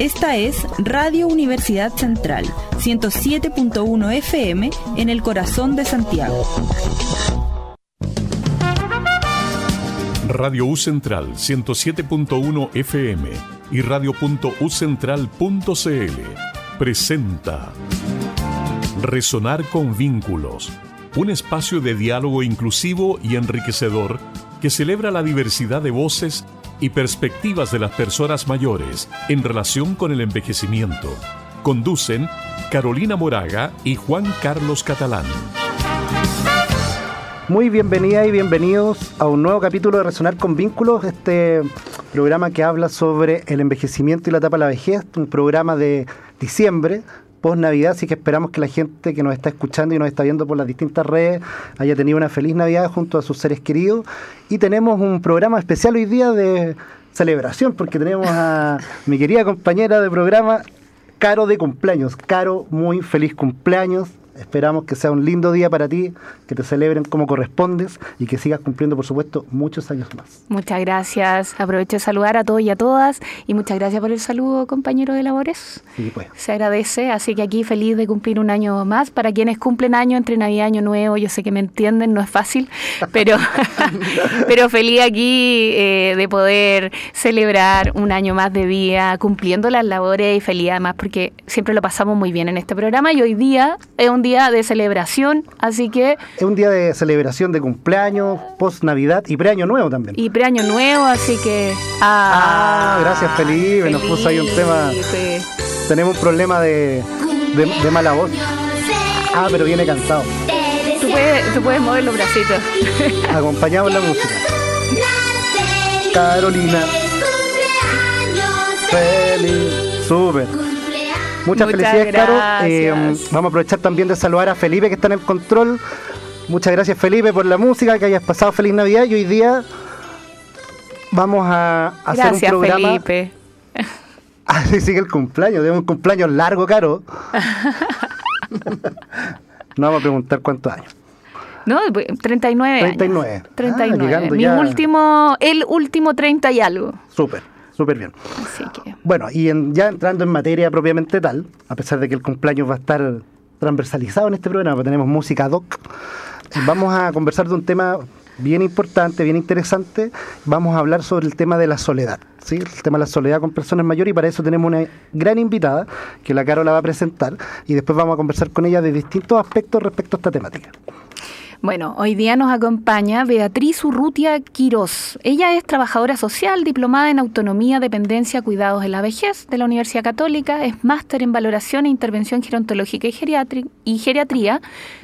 Esta es Radio Universidad Central, 107.1 FM en el corazón de Santiago. Radio U Central 107.1 FM y radio.ucentral.cl presenta Resonar con vínculos, un espacio de diálogo inclusivo y enriquecedor que celebra la diversidad de voces y perspectivas de las personas mayores en relación con el envejecimiento. Conducen Carolina Moraga y Juan Carlos Catalán. Muy bienvenida y bienvenidos a un nuevo capítulo de Resonar con Vínculos, este programa que habla sobre el envejecimiento y la etapa de la vejez, un programa de diciembre, post Navidad, así que esperamos que la gente que nos está escuchando y nos está viendo por las distintas redes haya tenido una feliz Navidad junto a sus seres queridos. Y tenemos un programa especial hoy día de celebración, porque tenemos a mi querida compañera de programa, Caro de cumpleaños. Caro, muy feliz cumpleaños. Esperamos que sea un lindo día para ti, que te celebren como correspondes y que sigas cumpliendo, por supuesto, muchos años más. Muchas gracias. Aprovecho de saludar a todos y a todas y muchas gracias por el saludo, compañero de labores. Sí, pues. Se agradece, así que aquí feliz de cumplir un año más. Para quienes cumplen año entre Navidad y Año Nuevo, yo sé que me entienden, no es fácil, pero, pero feliz aquí eh, de poder celebrar un año más de vida, cumpliendo las labores y feliz además porque siempre lo pasamos muy bien en este programa y hoy día es un día de celebración, así que... Es un día de celebración de cumpleaños, post Navidad y preaño nuevo también. Y preaño nuevo, así que... Ah, gracias Felipe, nos puso ahí un tema... Tenemos un problema de, de, mala voz. Ah, pero viene cansado. Tú puedes, tú puedes mover los bracitos. Acompañamos la música. Carolina. Feliz. Súper. Muchas, felicidades, Caro. Eh, vamos a aprovechar también de saludar a Felipe que está en el control. Muchas gracias, Felipe, por la música, que hayas pasado feliz Navidad. Y hoy día vamos a hacer un programa. Felipe. Así sigue el cumpleaños. Tenemos un cumpleaños largo, Caro. no vamos a preguntar cuántos años. No, 39 39. Años. 39. Ah, Mi último, el último 30 y algo. Súper. Súper bien. Bueno, y ya entrando en materia propiamente tal, a pesar de que el cumpleaños va a estar transversalizado en este programa, tenemos música doc, vamos a conversar de un tema bien importante, bien interesante. Vamos a hablar sobre el tema de la soledad, ¿sí? el tema de la soledad con personas mayores y para eso tenemos una gran invitada que la Caro la va a presentar y después vamos a conversar con ella de distintos aspectos respecto a esta temática. Bueno, hoy día nos acompaña Beatriz Urrutia Quirós. Ella es trabajadora social, diplomada en autonomía, dependencia, cuidados en la vejez de la Universidad Católica, es máster en valoración e intervención gerontológica y, y geriatría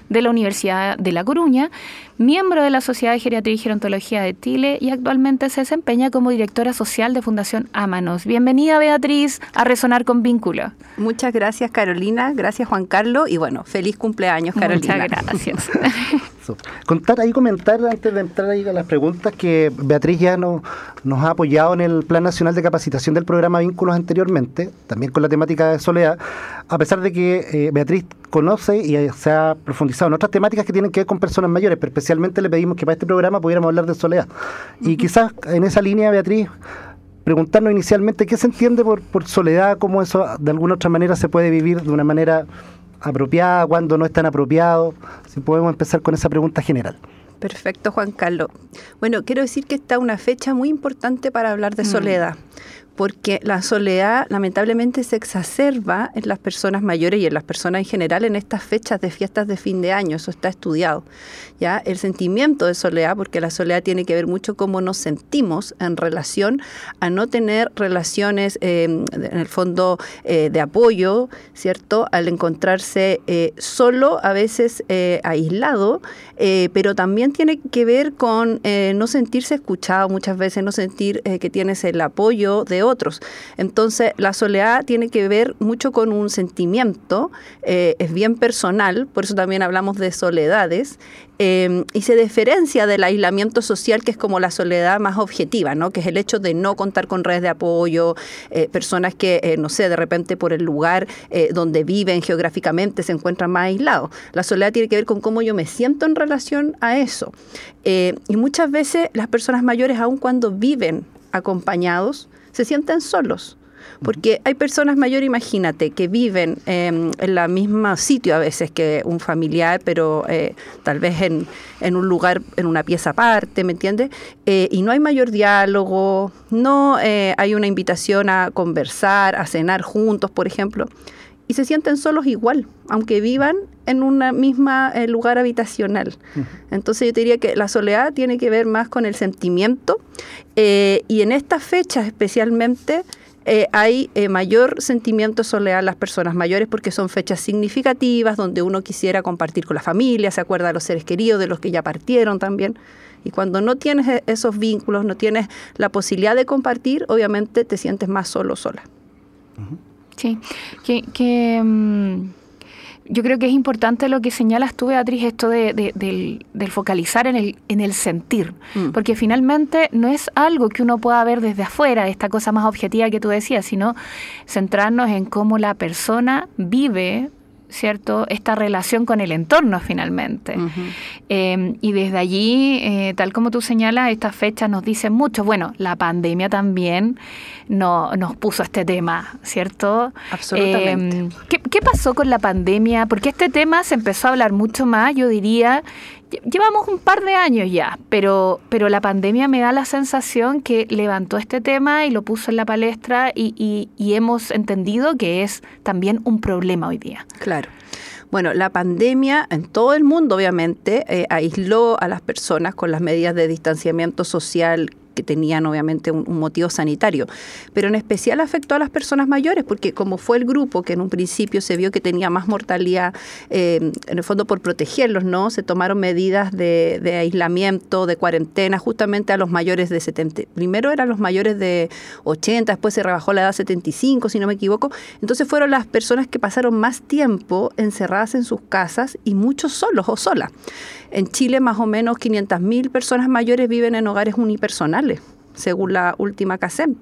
de la Universidad de La Coruña, miembro de la Sociedad de Geriatría y Gerontología de Chile y actualmente se desempeña como directora social de Fundación Ámanos. Bienvenida Beatriz a Resonar con Vínculo. Muchas gracias Carolina, gracias Juan Carlos y bueno, feliz cumpleaños Carolina. Muchas gracias. Contar ahí, comentar antes de entrar ahí a las preguntas que Beatriz ya nos ha apoyado en el Plan Nacional de Capacitación del programa Vínculos anteriormente, también con la temática de soledad, a pesar de que eh, Beatriz conoce y se ha profundizado en otras temáticas que tienen que ver con personas mayores, pero especialmente le pedimos que para este programa pudiéramos hablar de soledad. Y quizás en esa línea, Beatriz, preguntarnos inicialmente qué se entiende por, por soledad, cómo eso de alguna otra manera se puede vivir de una manera apropiada, cuando no es tan apropiado. Si podemos empezar con esa pregunta general. Perfecto, Juan Carlos. Bueno, quiero decir que está una fecha muy importante para hablar de mm. soledad, porque la soledad lamentablemente se exacerba en las personas mayores y en las personas en general en estas fechas de fiestas de fin de año, eso está estudiado. ¿ya? El sentimiento de soledad, porque la soledad tiene que ver mucho cómo nos sentimos en relación a no tener relaciones, em, en el fondo, eh, de apoyo, ¿cierto? Al encontrarse eh, solo, a veces eh, aislado, pero también tiene que ver con no sentirse escuchado muchas veces, no sentir que tienes el apoyo de otros. Entonces, la soledad tiene que ver mucho con un sentimiento, eh, es bien personal, por eso también hablamos de soledades, eh, y se diferencia del aislamiento social, que es como la soledad más objetiva, ¿no? que es el hecho de no contar con redes de apoyo, eh, personas que, no sé, de repente por el lugar donde viven geográficamente se encuentran más aislados. La soledad tiene que ver con cómo yo me siento en relación a eso. y muchas veces las personas mayores, aun cuando viven acompañados, se sienten solos. Porque hay personas mayores, imagínate, que viven em, en el mismo sitio a veces que un familiar, pero eh, tal vez en, en, un lugar, en una pieza aparte, ¿me entiendes? Eh, y no hay mayor diálogo, no eh, hay una invitación a conversar, a cenar juntos, por ejemplo y se sienten solos igual, aunque vivan en un mismo eh, lugar habitacional. Entonces yo diría que la soledad tiene que ver más con el sentimiento eh, y en estas fechas especialmente eh, hay mayor sentimiento de soledad en las personas mayores porque son fechas significativas donde uno quisiera compartir con la familia, se acuerda de los seres queridos, de los que ya partieron también. Y cuando no tienes esos vínculos, no tienes la posibilidad de compartir, obviamente te sientes más solo sola. Sí, que, mm, yo creo que es importante lo que señalas tú, Beatriz, esto de, del, focalizar en el, en el sentir, mm. porque finalmente no es algo que uno pueda ver desde afuera, esta cosa más objetiva que tú decías, sino centrarnos en cómo la persona vive ¿cierto? Esta relación con el entorno finalmente. Em, y desde allí, eh, tal como tú señalas, estas fechas nos dicen mucho. Bueno, la pandemia también no, nos puso este tema, ¿cierto? Absolutamente. Em, ¿qué, ¿Qué pasó con la pandemia? Porque este tema se empezó a hablar mucho más, yo diría, Llevamos un par de años ya, pero, pero la pandemia me da la sensación que levantó este tema y lo puso en la palestra y, hemos entendido que es también un problema hoy día. Claro. Bueno, la pandemia en todo el mundo obviamente eh, aisló a las personas con las medidas de distanciamiento social que tenían obviamente un, motivo sanitario, pero en especial afectó a las personas mayores, porque como fue el grupo que en un principio se vio que tenía más mortalidad, eh, en el fondo por protegerlos, ¿no? Se tomaron medidas de, aislamiento, de cuarentena, justamente a los mayores de 70. Primero eran los mayores de 80, después se rebajó la edad a 75, si no me equivoco. Entonces fueron las personas que pasaron más tiempo encerradas en sus casas y muchos solos o solas. En Chile más o menos 500.000 personas mayores viven en hogares unipersonales según la última CASEM.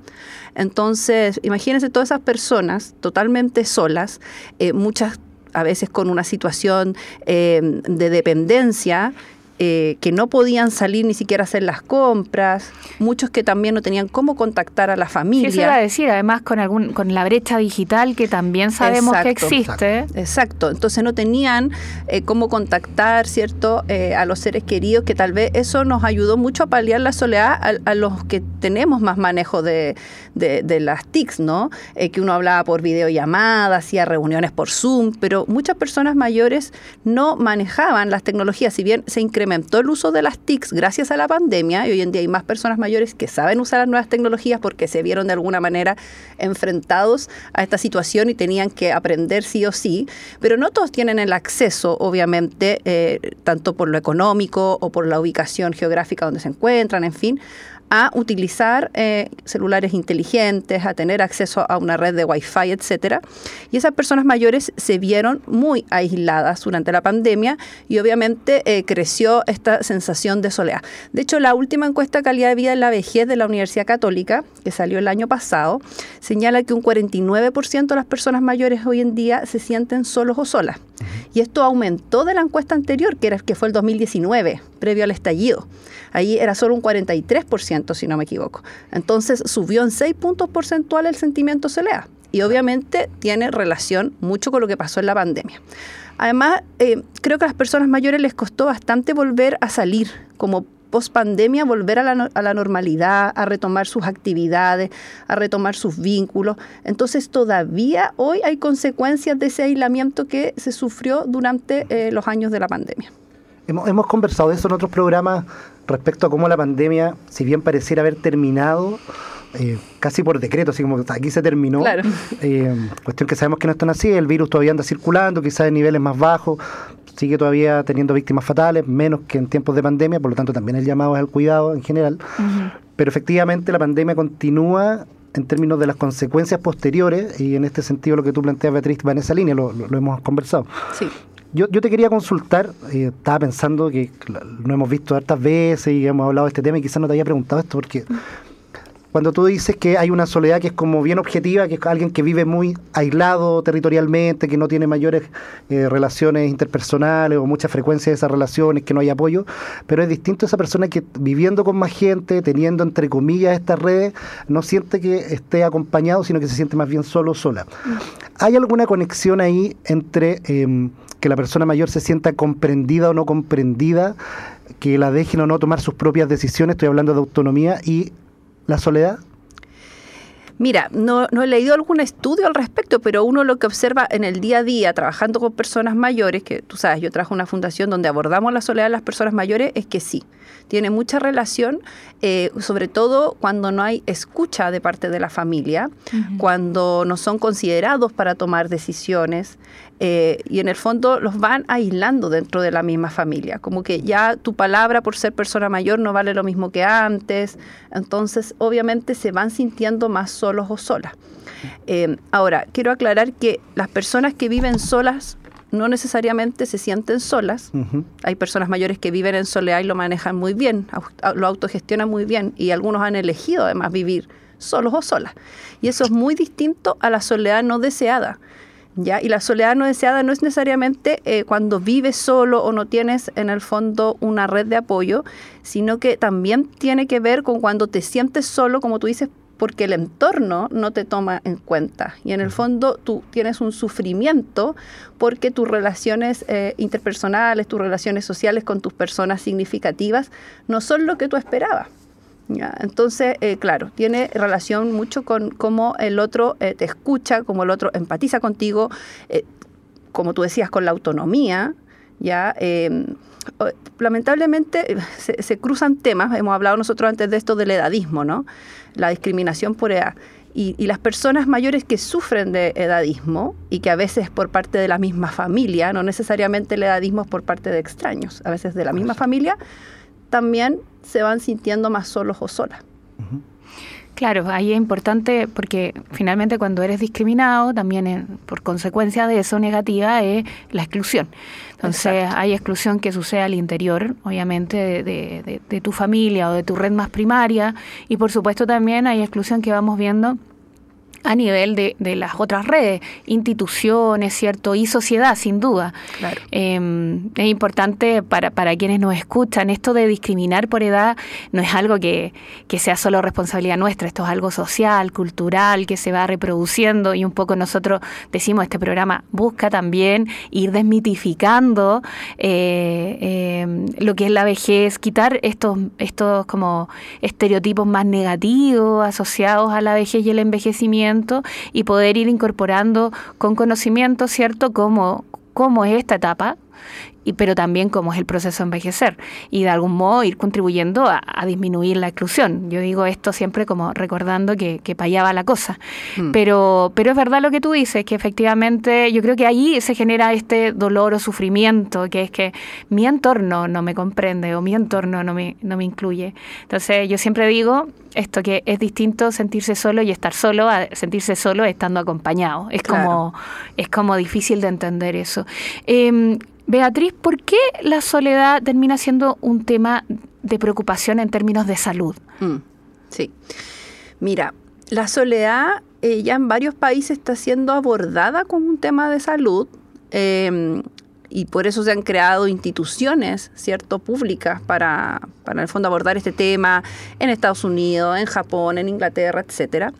Entonces, imagínense todas esas personas totalmente solas, eh, muchas a veces con una situación eh, de dependencia eh, que no podían salir ni siquiera a hacer las compras, muchos que también no tenían cómo contactar a la familia. Eso iba a decir, además con algún con la brecha digital que también sabemos que existe. Exacto, entonces no tenían eh, cómo contactar, ¿cierto?, eh, a los seres queridos, que tal vez eso nos ayudó mucho a paliar la soledad a, los que tenemos más manejo de, de, las TICs, ¿no? que uno hablaba por videollamada, hacía reuniones por Zoom, pero muchas personas mayores no manejaban las tecnologías, si bien se incrementó incrementó el uso de las TICs gracias a la pandemia y hoy en día hay más personas mayores que saben usar las nuevas tecnologías porque se vieron de alguna manera enfrentados a esta situación y tenían que aprender sí o sí, pero no todos tienen el acceso, obviamente, eh, tanto por lo económico o por la ubicación geográfica donde se encuentran, en fin, a utilizar eh, celulares inteligentes, a tener acceso a una red de Wi-Fi, etcétera. Y esas personas mayores se vieron muy aisladas durante la pandemia y obviamente eh, creció esta sensación de soledad. De hecho, la última encuesta de calidad de vida en la vejez de la Universidad Católica, que salió el año pasado, señala que un 49% de las personas mayores hoy en día se sienten solos o solas. Y esto aumentó de la encuesta anterior, que, era, que fue el 2019, previo al estallido. Ahí era solo un 43%, si no me equivoco. Entonces subió en 6 puntos porcentuales el sentimiento soledad. Y obviamente tiene relación mucho con lo que pasó en la pandemia. Además, eh, creo que a las personas mayores les costó bastante volver a salir, como post pandemia, volver a la, a la, normalidad, a retomar sus actividades, a retomar sus vínculos. Entonces, todavía hoy hay consecuencias de ese aislamiento que se sufrió durante eh, los años de la pandemia. Hemos, hemos conversado de eso en otros programas respecto a cómo la pandemia, si bien pareciera haber terminado, eh, casi por decreto, así como aquí se terminó. Eh, cuestión que sabemos que no están así, el virus todavía anda circulando, quizás en niveles más bajos, sigue todavía teniendo víctimas fatales, menos que en tiempos de pandemia, por lo tanto también el llamado es al cuidado en general. Pero efectivamente la pandemia continúa en términos de las consecuencias posteriores, y en este sentido lo que tú planteas, Beatriz, va en esa línea, lo, lo hemos conversado. Sí. Yo, yo te quería consultar, eh, estaba pensando que lo hemos visto hartas veces y hemos hablado de este tema y quizás no te había preguntado esto porque cuando tú dices que hay una soledad que es como bien objetiva, que es alguien que vive muy aislado territorialmente, que no tiene mayores eh, relaciones interpersonales o mucha frecuencia de esas relaciones, que no hay apoyo, pero es distinto a esa persona que viviendo con más gente, teniendo entre comillas estas redes, no siente que esté acompañado, sino que se siente más bien solo o sola. ¿Hay alguna conexión ahí entre em, que la persona mayor se sienta comprendida o no comprendida, que la dejen o no tomar sus propias decisiones, estoy hablando de autonomía, y la soledad? Mira, no, no, he leído algún estudio al respecto, pero uno lo que observa en el día a día, trabajando con personas mayores, que tú sabes, yo trabajo en una fundación donde abordamos la soledad de las personas mayores, es que sí, tiene mucha relación, eh, sobre todo cuando no hay escucha de parte de la familia, cuando no son considerados para tomar decisiones, eh, y en el fondo los van aislando dentro de la misma familia, como que ya tu palabra por ser persona mayor no vale lo mismo que antes, entonces obviamente se van sintiendo más solos o solas. Eh, ahora, quiero aclarar que las personas que viven solas no necesariamente se sienten solas. Hay personas mayores que viven en soledad y lo manejan muy bien, lo autogestionan muy bien y algunos han elegido además vivir solos o solas. Y eso es muy distinto a la soledad no deseada. ¿Ya? Y la soledad no deseada no es necesariamente eh, cuando vives solo o no tienes en el fondo una red de apoyo, sino que también tiene que ver con cuando te sientes solo, como tú dices, porque el entorno no te toma en cuenta. Y en el fondo tú tienes un sufrimiento porque tus relaciones eh, interpersonales, tus relaciones sociales con tus personas significativas no son lo que tú esperabas. Entonces, eh, claro, tiene relación mucho con cómo el otro eh, te escucha, cómo el otro empatiza contigo, eh, como tú decías, con la autonomía, ¿ya? Em, lamentablemente se, cruzan temas, hemos hablado nosotros antes de esto del edadismo, ¿no? La discriminación por edad. Y, y, las personas mayores que sufren de edadismo y que a veces por parte de la misma familia, no necesariamente el edadismo es por parte de extraños, a veces de la misma familia, también se van sintiendo más solos o solas. Claro, ahí es importante porque finalmente cuando eres discriminado, también por consecuencia de eso negativa es la exclusión. Entonces hay exclusión que sucede al interior, obviamente, de, de, tu familia o de tu red más primaria y por supuesto también hay exclusión que vamos viendo a nivel de, de, las otras redes, instituciones, ¿cierto? Y sociedad, sin duda. Em, es importante para, para quienes nos escuchan, esto de discriminar por edad no es algo que, que, sea solo responsabilidad nuestra, esto es algo social, cultural, que se va reproduciendo y un poco nosotros decimos, este programa busca también ir desmitificando eh, em, lo que es la vejez, quitar estos, estos como estereotipos más negativos asociados a la vejez y el envejecimiento y poder ir incorporando con conocimiento, ¿cierto?, cómo, cómo es esta etapa y, pero también cómo es el proceso de envejecer y de algún modo ir contribuyendo a, disminuir la exclusión. Yo digo esto siempre como recordando que, que para allá va la cosa. Mm. Pero, pero es verdad lo que tú dices, que efectivamente yo creo que ahí se genera este dolor o sufrimiento, que es que mi entorno no me comprende o mi entorno no me, no me incluye. Entonces yo siempre digo esto que es distinto sentirse solo y estar solo a sentirse solo estando acompañado. Es como, es como difícil de entender eso. Eh, Beatriz, ¿por qué la soledad termina siendo un tema de preocupación en términos de salud? Mm, sí. Mira, la soledad eh, ya en varios países está siendo abordada como un tema de salud. Em, y por eso se han creado instituciones, ¿cierto?, públicas para, para en el fondo abordar este tema en Estados Unidos, en Japón, en Inglaterra, etcétera.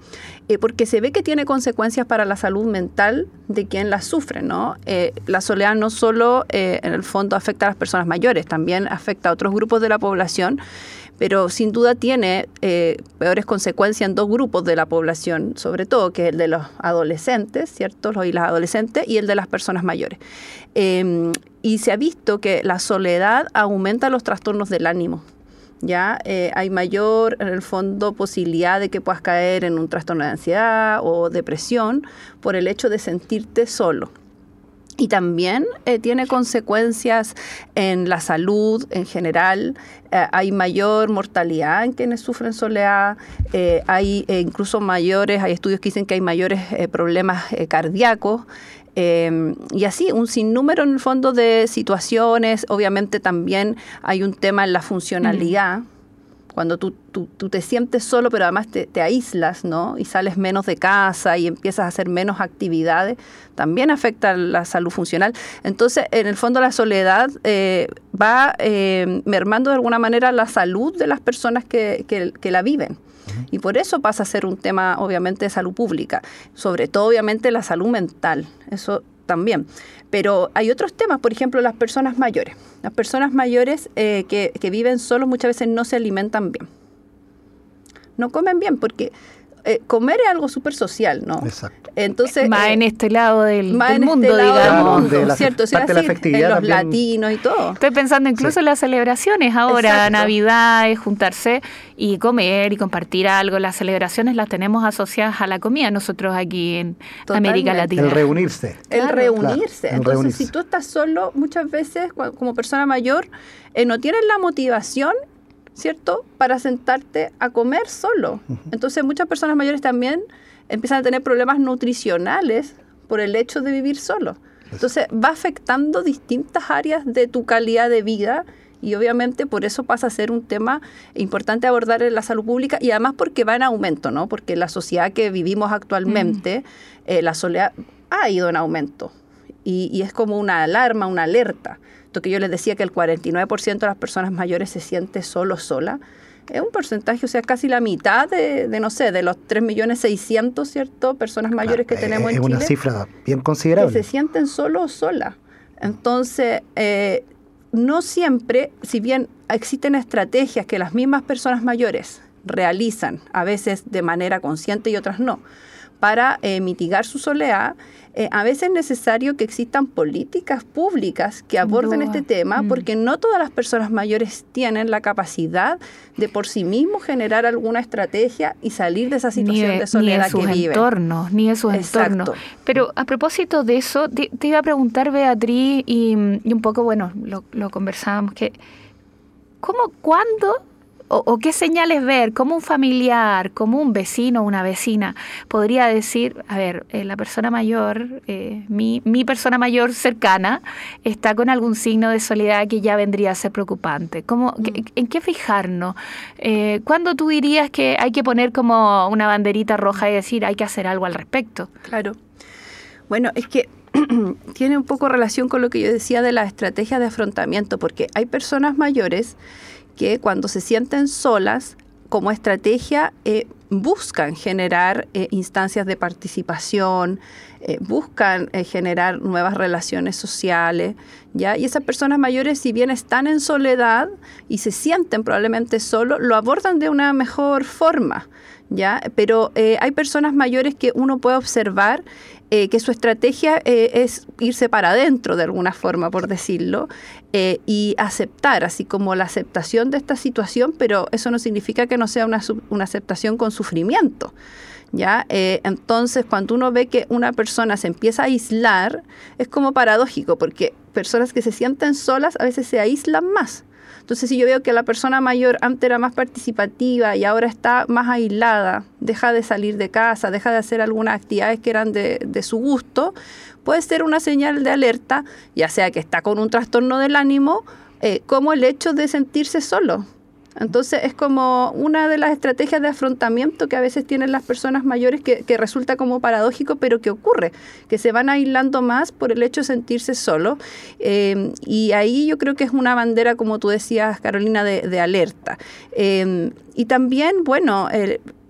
Eh, porque se ve que tiene consecuencias para la salud mental de quien la sufre, ¿no? Eh, la soledad no solo eh, en el fondo afecta a las personas mayores, también afecta a otros grupos de la población pero sin duda tiene peores consecuencias en dos grupos de la población, sobre todo, que es el de los adolescentes, ¿cierto? Los y las adolescentes, y el de las personas mayores. Em, y se ha visto que la soledad aumenta los trastornos del ánimo, ya eh, hay mayor, en el fondo, posibilidad de que puedas caer en un trastorno de ansiedad o depresión por el hecho de sentirte solo. Y también eh, tiene consecuencias en la salud en general. Eh, hay mayor mortalidad en quienes sufren soledad. hay incluso mayores, hay estudios que dicen que hay mayores problemas cardíacos. Em, y así, un sinnúmero en el fondo de situaciones. Obviamente también hay un tema en la funcionalidad. cuando tú, tú, te sientes solo, pero además te, aíslas, ¿no? Y sales menos de casa y empiezas a hacer menos actividades, también afecta la salud funcional. Entonces, en el fondo, la soledad eh, va eh, mermando de alguna manera la salud de las personas que, que la viven. Y por eso pasa a ser un tema, obviamente, de salud pública, sobre todo, obviamente, la salud mental. Eso también. Pero hay otros temas, por ejemplo, las personas mayores. Las personas mayores eh, que, que viven solos muchas veces no se alimentan bien. No comen bien porque eh, comer es algo súper social, ¿no? Exacto. Entonces, más en este lado del, más del en mundo, este lado digamos. Del mundo, ¿cierto? O sea, parte de la en los latinos y todo. Estoy pensando incluso en las celebraciones ahora, Navidad, es juntarse y comer y compartir algo. Las celebraciones las tenemos asociadas a la comida nosotros aquí en América Latina. El reunirse. El reunirse. Entonces, si tú estás solo, muchas veces como persona mayor, eh, no tienes la motivación ¿cierto? Para sentarte a comer solo. Entonces muchas personas mayores también empiezan a tener problemas nutricionales por el hecho de vivir solo. Entonces va afectando distintas áreas de tu calidad de vida y obviamente por eso pasa a ser un tema importante abordar en la salud pública y además porque va en aumento, ¿no? Porque la sociedad que vivimos actualmente, mm. eh, la soledad ha ido en aumento y, y es como una alarma, una alerta que yo les decía que el 49% de las personas mayores se siente solo, sola, es un porcentaje, o sea, casi la mitad de, no sé, de los 3.600.000, ¿cierto?, personas mayores que tenemos en Chile. Es una cifra bien considerable. Que se sienten solo o sola. Entonces, eh, no siempre, si bien existen estrategias que las mismas personas mayores realizan, a veces de manera consciente y otras no, para eh, mitigar su soledad, eh, a veces es necesario que existan políticas públicas que aborden este tema, mm. porque no todas las personas mayores tienen la capacidad de por sí mismos generar alguna estrategia y salir de esa situación de, soledad ni de sus entornos, ni de sus entornos. Pero a propósito de eso, te, iba a preguntar, Beatriz, y, un poco, bueno, lo, lo conversábamos, que ¿cómo, cuándo o, qué señales ver, como un familiar, como un vecino o una vecina podría decir, a ver, eh, la persona mayor, eh, mi, mi, persona mayor cercana, está con algún signo de soledad que ya vendría a ser preocupante. ¿Cómo, mm. ¿En qué fijarnos? Eh, ¿Cuándo tú dirías que hay que poner como una banderita roja y decir hay que hacer algo al respecto? Claro. Bueno, es que tiene un poco relación con lo que yo decía de la estrategia de afrontamiento, porque hay personas mayores que cuando se sienten solas, como estrategia, eh, buscan generar eh, instancias de participación, eh, buscan generar nuevas relaciones sociales, ¿ya? Y esas personas mayores, si bien están en soledad y se sienten probablemente solos, lo abordan de una mejor forma, ¿ya? Pero hay personas mayores que uno puede observar eh, que su estrategia eh, es irse para adentro de alguna forma, por decirlo, eh, y aceptar, así como la aceptación de esta situación, pero eso no significa que no sea una, una aceptación con sufrimiento. ¿Ya? entonces, cuando uno ve que una persona se empieza a aislar, es como paradójico, porque personas que se sienten solas a veces se aíslan más. Entonces, si yo veo que la persona mayor antes era más participativa y ahora está más aislada, deja de salir de casa, deja de hacer algunas actividades que eran de, su gusto, puede ser una señal de alerta, ya sea que está con un trastorno del ánimo, eh, como el hecho de sentirse solo. Entonces es como una de las estrategias de afrontamiento que a veces tienen las personas mayores que, resulta como paradójico, pero que ocurre, que se van aislando más por el hecho de sentirse solo. Eh, y ahí yo creo que es una bandera, como tú decías, Carolina, de, alerta. Eh, y también, bueno,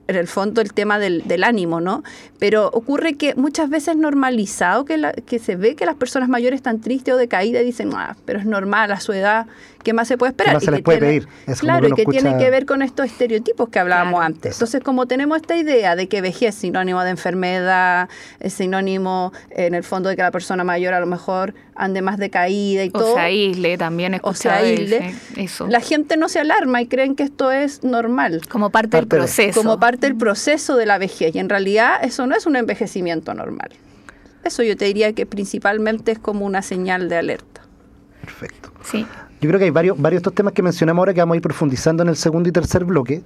en el fondo el tema del, ánimo, ¿no? Pero ocurre que muchas veces normalizado que, que se ve que las personas mayores están tristes o decaídas y dicen, ah, pero es normal a su edad ¿qué más se puede esperar? se les puede pedir? claro, y que tiene que ver con estos estereotipos que hablábamos antes. Entonces, como tenemos esta idea de que vejez es sinónimo de enfermedad, es sinónimo en el fondo de que la persona mayor a lo mejor ande más decaída y todo. O se aísle, también O se aísle. Eso. La gente no se alarma y creen que esto es normal. Como parte, del proceso. Como parte del proceso de la vejez. Y en realidad eso no es un envejecimiento normal. Eso yo te diría que principalmente es como una señal de alerta. Perfecto. Sí. Yo creo que hay varios, varios de estos temas que mencionamos ahora que vamos a ir profundizando en el segundo y tercer bloque.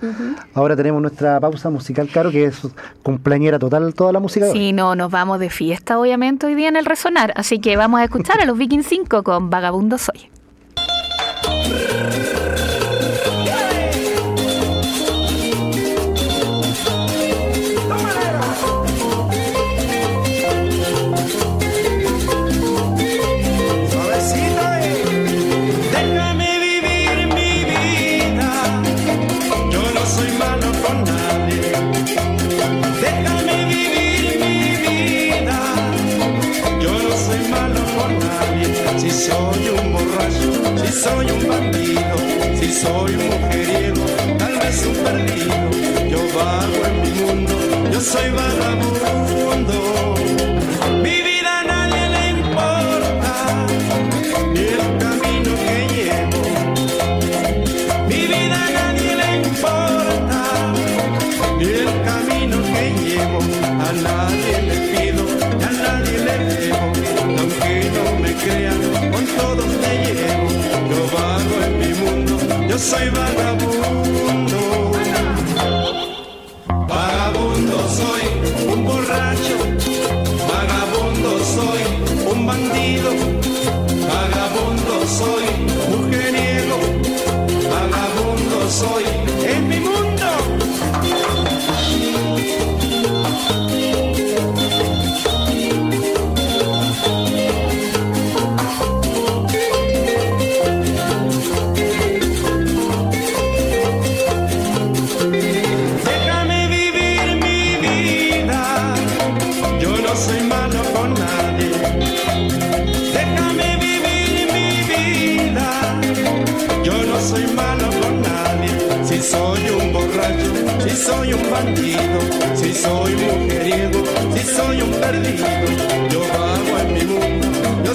Ahora tenemos nuestra pausa musical, Caro, que es cumpleañera total toda la música. Sí, no, nos vamos de fiesta obviamente hoy día en el Resonar, así que vamos a escuchar a los Vikings 5 con Vagabundo Soy. soy mujeriego, tal vez un perdido, yo vago en mi mundo, yo soy vagabundo. Mi vida a nadie le importa, ni el camino que llevo. Mi vida a nadie le importa, ni el camino que llevo. A nadie le pido, a nadie le debo, aunque no me crean, con todos te llevo mundo, yo soy vagabundo.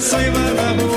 Soy vagabundo.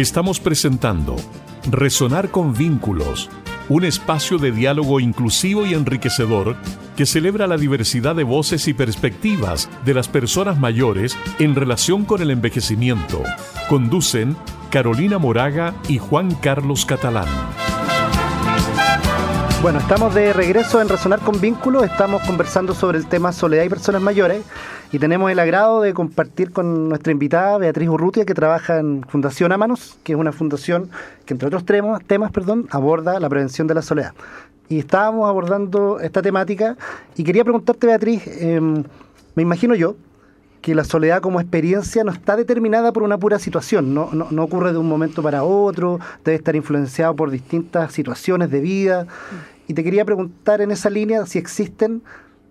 Estamos presentando Resonar con Vínculos, un espacio de diálogo inclusivo y enriquecedor que celebra la diversidad de voces y perspectivas de las personas mayores en relación con el envejecimiento. Conducen Carolina Moraga y Juan Carlos Catalán. Bueno, estamos de regreso en Resonar con Vínculos, estamos conversando sobre el tema soledad y personas mayores. Y tenemos el agrado de compartir con nuestra invitada Beatriz Urrutia que trabaja en Fundación Amanos, que es una fundación que entre otros temas, aborda la prevención de la soledad. Y estábamos abordando esta temática. Y quería preguntarte Beatriz, eh, me imagino yo que la soledad como experiencia no está determinada por una pura situación, no, no, no ocurre de un momento para otro, debe estar influenciado por distintas situaciones de vida. Y te quería preguntar en esa línea si existen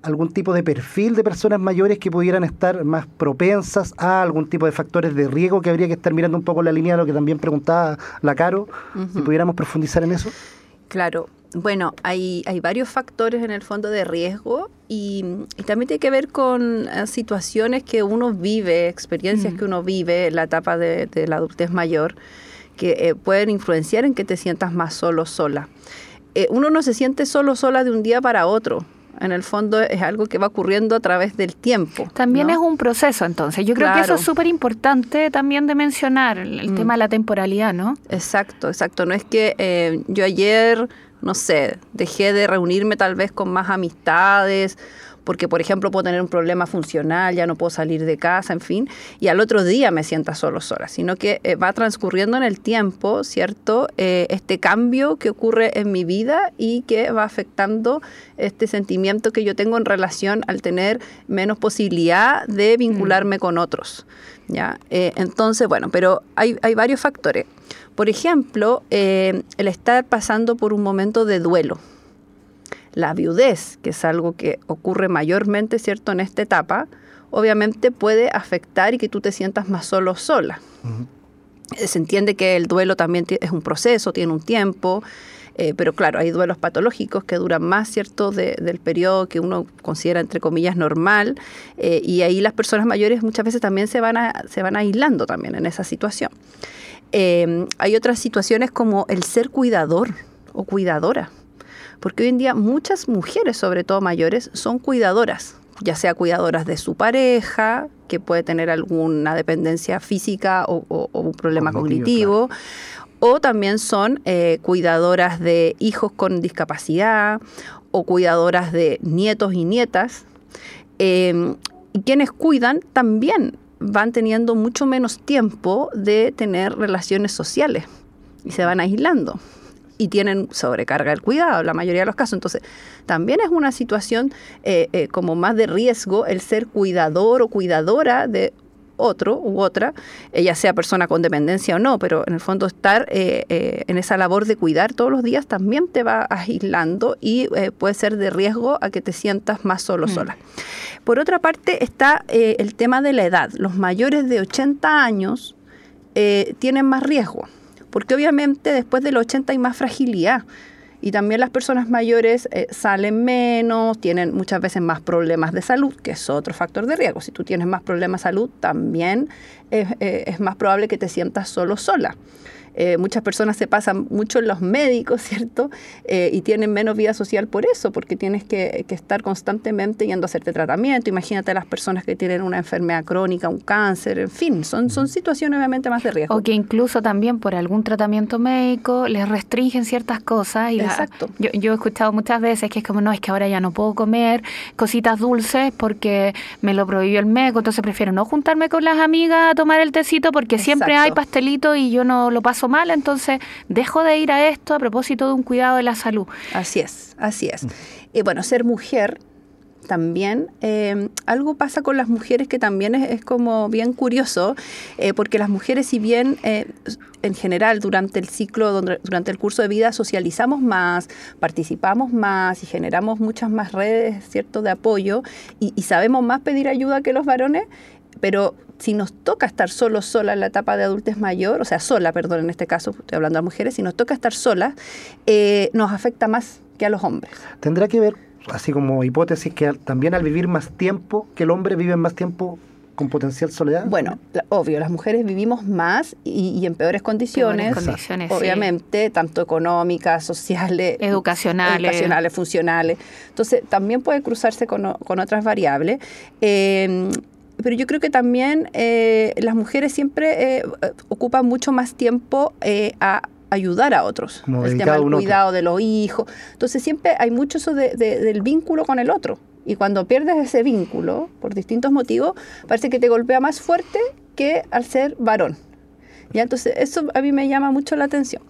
algún tipo de perfil de personas mayores que pudieran estar más propensas a algún tipo de factores de riesgo que habría que estar mirando un poco la línea de lo que también preguntaba la Caro, si pudiéramos profundizar en eso. Claro, bueno, hay, hay varios factores en el fondo de riesgo y, y también tiene que ver con eh, situaciones que uno vive, experiencias que uno vive en la etapa de, de la adultez mayor, que eh, pueden influenciar en que te sientas más solo, sola. Eh, uno no se siente solo, sola de un día para otro. En el fondo es algo que va ocurriendo a través del tiempo. También ¿no? es un proceso, entonces. Yo creo que eso es súper importante también de mencionar, el, el Mm. tema de la temporalidad, ¿no? Exacto, exacto. No es que eh, yo ayer, no sé, dejé de reunirme tal vez con más amistades, porque por ejemplo puedo tener un problema funcional, ya no puedo salir de casa, en fin, y al otro día me sienta solo sola, sino que eh, va transcurriendo en el tiempo, ¿cierto? Eh, este cambio que ocurre en mi vida y que va afectando este sentimiento que yo tengo en relación al tener menos posibilidad de vincularme con otros. ¿ya? Eh, entonces, bueno, pero hay, hay varios factores. Por ejemplo, el estar pasando por un momento de duelo. La viudez, que es algo que ocurre mayormente, ¿cierto?, en esta etapa, obviamente puede afectar y que tú te sientas más solo sola. Se entiende que el duelo también es un proceso, tiene un tiempo, Eh, pero claro, hay duelos patológicos que duran más, ¿cierto?, de- del periodo que uno considera, entre comillas, normal. eh, y ahí las personas mayores muchas veces también se van, a, se van aislando también en esa situación. Eh, hay otras situaciones como el ser cuidador o cuidadora. Porque hoy en día muchas mujeres, sobre todo mayores, son cuidadoras, ya sea cuidadoras de su pareja, que puede tener alguna dependencia física o, o- o un problema Cognitivo, cognitivo, o también son eh, cuidadoras de hijos con discapacidad o cuidadoras de nietos y nietas. Eh, y quienes cuidan también van teniendo mucho menos tiempo de tener relaciones sociales y se van aislando y tienen sobrecarga del cuidado, la mayoría de los casos. Entonces, también es una situación eh, eh, como más de riesgo el ser cuidador o cuidadora de otro u otra, eh, ya sea persona con dependencia o no, pero en el fondo estar eh, eh, en esa labor de cuidar todos los días también te va aislando y eh, puede ser de riesgo a que te sientas más solo Mm. sola. Por otra parte está eh, el tema de la edad. Los mayores de 80 años eh, tienen más riesgo, porque obviamente después de los 80 hay más fragilidad. Y también las personas mayores eh, salen menos, tienen muchas veces más problemas de salud, que es otro factor de riesgo. Si tú tienes más problemas de salud, también es, eh, es más probable que te sientas solo sola. Eh, muchas personas se pasan mucho en los médicos, ¿cierto? Eh, y tienen menos vida social por eso, porque tienes que, que estar constantemente yendo a hacerte tratamiento. Imagínate las personas que tienen una enfermedad crónica, un cáncer, en fin, son, son situaciones obviamente más de riesgo. O que incluso también por algún tratamiento médico les restringen ciertas cosas. Y la- Exacto. yo, yo he escuchado muchas veces que es como, no, es que ahora ya no puedo comer cositas dulces porque me lo prohibió el médico, entonces prefiero no juntarme con las amigas a tomar el tecito porque siempre hay pastelito y yo no lo paso entonces dejo de ir a esto a propósito de un cuidado de la salud. Así es, así es. Y bueno, ser mujer también, eh, algo pasa con las mujeres que también es, como bien curioso, eh, porque las mujeres si bien eh, en general durante el ciclo, durante el curso de vida socializamos más, participamos más y generamos muchas más redes, ¿cierto?, de apoyo y, y sabemos más pedir ayuda que los varones, pero si nos toca estar solo, sola en la etapa de adultez mayor, o sea, sola, perdón, en este caso estoy hablando a mujeres, si nos toca estar solas, eh, nos afecta más que a los hombres. Tendrá que ver, así como hipótesis, que también al vivir más tiempo, que el hombre vive más tiempo con potencial soledad. Bueno, obvio, las mujeres vivimos más y, y en peores condiciones, Peores condiciones, sí. obviamente, tanto económicas, sociales, Educacionales. educacionales, funcionales. Entonces, también puede cruzarse con otras variables. Eh, pero yo creo que también eh, las mujeres siempre eh, ocupan mucho más tiempo eh, a ayudar a otros. Como el tema del otro. cuidado de los hijos. Entonces siempre hay mucho eso de- de- del vínculo con el otro. Y cuando pierdes ese vínculo, por distintos motivos, parece que te golpea más fuerte que al ser varón. ¿Ya? Entonces, eso a mí me llama mucho la atención.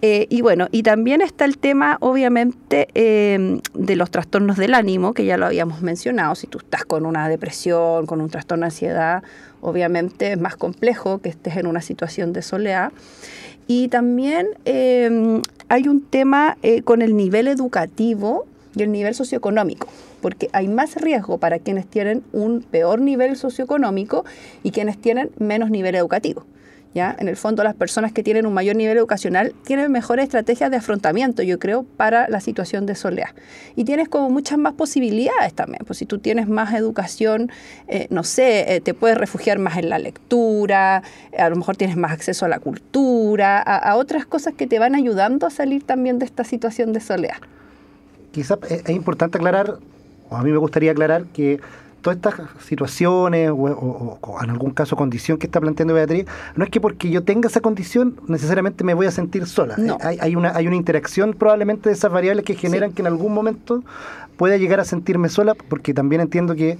Eh, y bueno, y también está el tema, obviamente, eh, de los trastornos del ánimo, que ya lo habíamos mencionado. Si tú estás con una depresión, con un trastorno de ansiedad, obviamente es más complejo que estés en una situación de soledad. Y también eh, hay un tema eh, con el nivel educativo y el nivel socioeconómico, porque hay más riesgo para quienes tienen un peor nivel socioeconómico y quienes tienen menos nivel educativo. ¿Ya? En el fondo, las personas que tienen un mayor nivel educacional tienen mejores estrategias de afrontamiento, yo creo, para la situación de soledad. Y tienes como muchas más posibilidades también. Pues si tú tienes más educación, eh, no sé, eh, te puedes refugiar más en la lectura, eh, a lo mejor tienes más acceso a la cultura, a, a otras cosas que te van ayudando a salir también de esta situación de soledad. Quizás es, es importante aclarar, o a mí me gustaría aclarar, que todas estas situaciones o, o- o en algún caso condición que está planteando Beatriz, no es que porque yo tenga esa condición necesariamente me voy a sentir sola. No. Hay, hay una, hay una interacción probablemente de esas variables que generan que en algún momento pueda llegar a sentirme sola, porque también entiendo que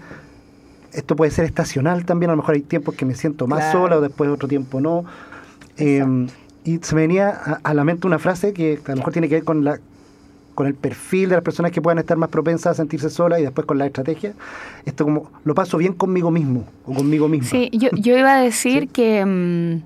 esto puede ser estacional también, a lo mejor hay tiempos que me siento más Claro. sola o después otro tiempo no. Eh, y se me venía a, a la mente una frase que a lo mejor tiene que ver con la con el perfil de las personas que puedan estar más propensas a sentirse solas y después con la estrategia. Esto como lo paso bien conmigo mismo o conmigo misma. Sí, yo, yo iba a decir Sí. que mm,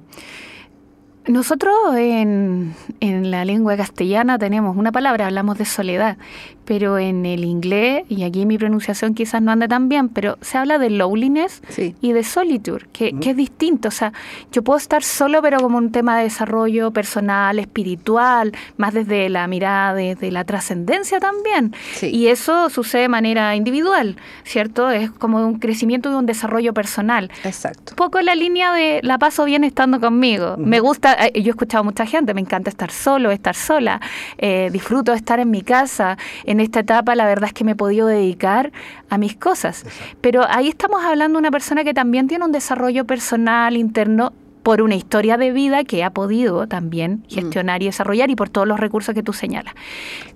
nosotros en, en la lengua castellana tenemos una palabra, hablamos de soledad, pero en el inglés, y aquí mi pronunciación quizás no ande tan bien, pero se habla de loneliness Sí. y de solitude, que, que es distinto. O sea, yo puedo estar solo, pero como un tema de desarrollo personal, espiritual, más desde la mirada, desde la trascendencia también. Sí. Y eso sucede de manera individual, ¿cierto? Es como un crecimiento y un desarrollo personal. Exacto. Un poco en la línea de la paso bien estando conmigo. Me gusta, eh, yo he escuchado a mucha gente, me encanta estar solo, estar sola, eh, disfruto de estar en mi casa. En esta etapa la verdad es que me he podido dedicar a mis cosas. Pero ahí estamos hablando de una persona que también tiene un desarrollo personal interno por una historia de vida que ha podido también gestionar y desarrollar y por todos los recursos que tú señalas.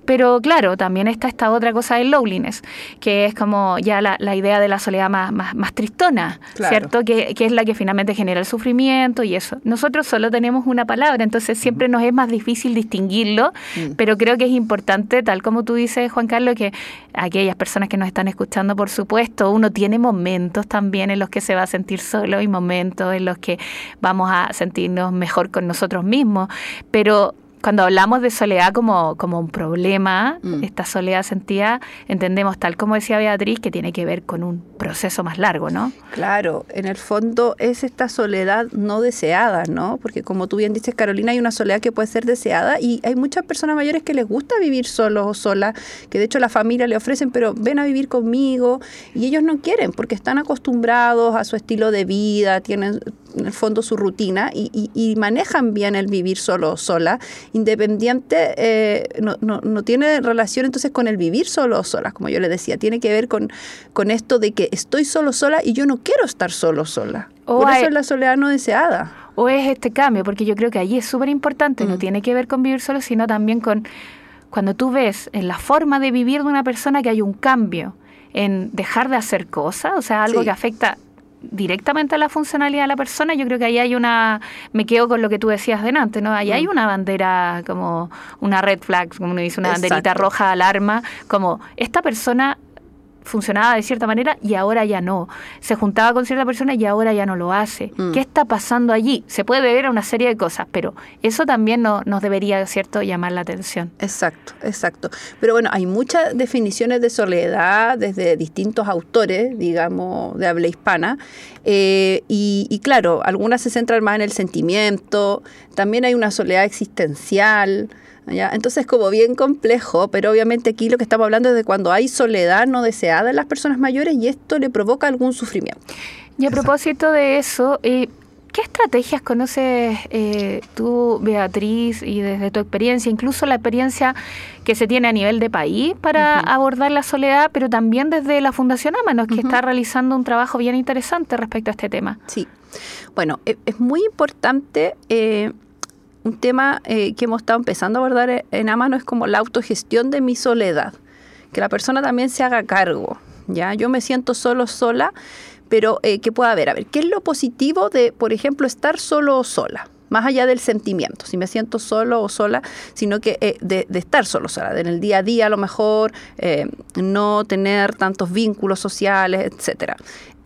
Pero claro, también está esta otra cosa del loneliness, que es como ya la, la idea de la soledad más, más, más tristona, Claro. ¿cierto? Que, que es la que finalmente genera el sufrimiento y eso. Nosotros solo tenemos una palabra, entonces siempre nos es más difícil distinguirlo, pero creo que es importante, tal como tú dices, Juan Carlos, que aquellas personas que nos están escuchando, por supuesto, uno tiene momentos también en los que se va a sentir solo y momentos en los que vamos a sentirnos mejor con nosotros mismos, pero cuando hablamos de soledad como, como un problema, Mm. esta soledad sentida, entendemos, tal como decía Beatriz, que tiene que ver con un proceso más largo, ¿no? Claro, en el fondo es esta soledad no deseada, ¿no? Porque como tú bien dices, Carolina, hay una soledad que puede ser deseada y hay muchas personas mayores que les gusta vivir solos o solas, que de hecho la familia le ofrecen, pero ven a vivir conmigo y ellos no quieren porque están acostumbrados a su estilo de vida, tienen en el fondo su rutina y, y- y manejan bien el vivir solo o sola, independiente, eh, no, no, no tiene relación entonces con el vivir solo o sola, como yo le decía, tiene que ver con, con esto de que estoy solo sola y yo no quiero estar solo o sola. O Por eso es la soledad no deseada. O es este cambio, porque yo creo que allí es súper importante, no Mm. tiene que ver con vivir solo, sino también con cuando tú ves en la forma de vivir de una persona que hay un cambio, en dejar de hacer cosas, o sea, algo Sí. que afecta directamente a la funcionalidad de la persona, yo creo que ahí hay una, me quedo con lo que tú decías delante, ¿no? Ahí hay Mm. una bandera como una red flag, como uno dice, una banderita roja alarma, como esta persona funcionaba de cierta manera y ahora ya no. Se juntaba con cierta persona y ahora ya no lo hace. Mm. ¿Qué está pasando allí? Se puede deber a una serie de cosas, pero eso también no- nos debería, ¿cierto?, llamar la atención. Exacto, exacto. Pero bueno, hay muchas definiciones de soledad desde distintos autores, digamos, de habla hispana. Eh, y, y claro, algunas se centran más en el sentimiento, también hay una soledad existencial. ¿Ya? Entonces, como bien complejo, pero obviamente aquí lo que estamos hablando es de cuando hay soledad no deseada en las personas mayores y esto le provoca algún sufrimiento. Y a propósito de eso, eh, ¿qué estrategias conoces eh, tú, Beatriz, y desde tu experiencia, incluso la experiencia que se tiene a nivel de país para abordar la soledad, pero también desde la Fundación Amanos, que está realizando un trabajo bien interesante respecto a este tema? Sí. Bueno, e- es muy importante eh, un tema eh, que hemos estado empezando a abordar e- en Amano es como la autogestión de mi soledad. Que la persona también se haga cargo. ¿ya? Yo me siento solo, sola, pero eh, ¿qué puede haber? A ver, ¿qué es lo positivo de, por ejemplo, estar solo o sola? Más allá del sentimiento, si me siento solo o sola, sino que eh, de, de estar solo, sola, en el día a día a lo mejor, eh, no tener tantos vínculos sociales, etcétera.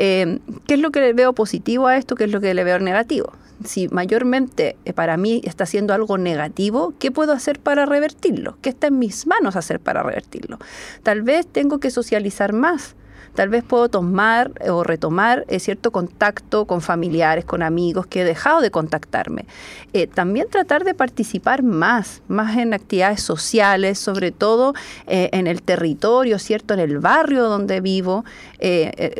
Eh, ¿Qué es lo que le veo positivo a esto? ¿Qué es lo que le veo negativo? Si mayormente eh, para mí está haciendo algo negativo, ¿qué puedo hacer para revertirlo? ¿Qué está en mis manos hacer para revertirlo? Tal vez tengo que socializar más. Tal vez puedo tomar eh, o retomar eh, cierto contacto con familiares, con amigos que he dejado de contactarme. Eh, también tratar de participar más, más en actividades sociales, sobre todo en el territorio, ¿cierto? En el barrio donde vivo,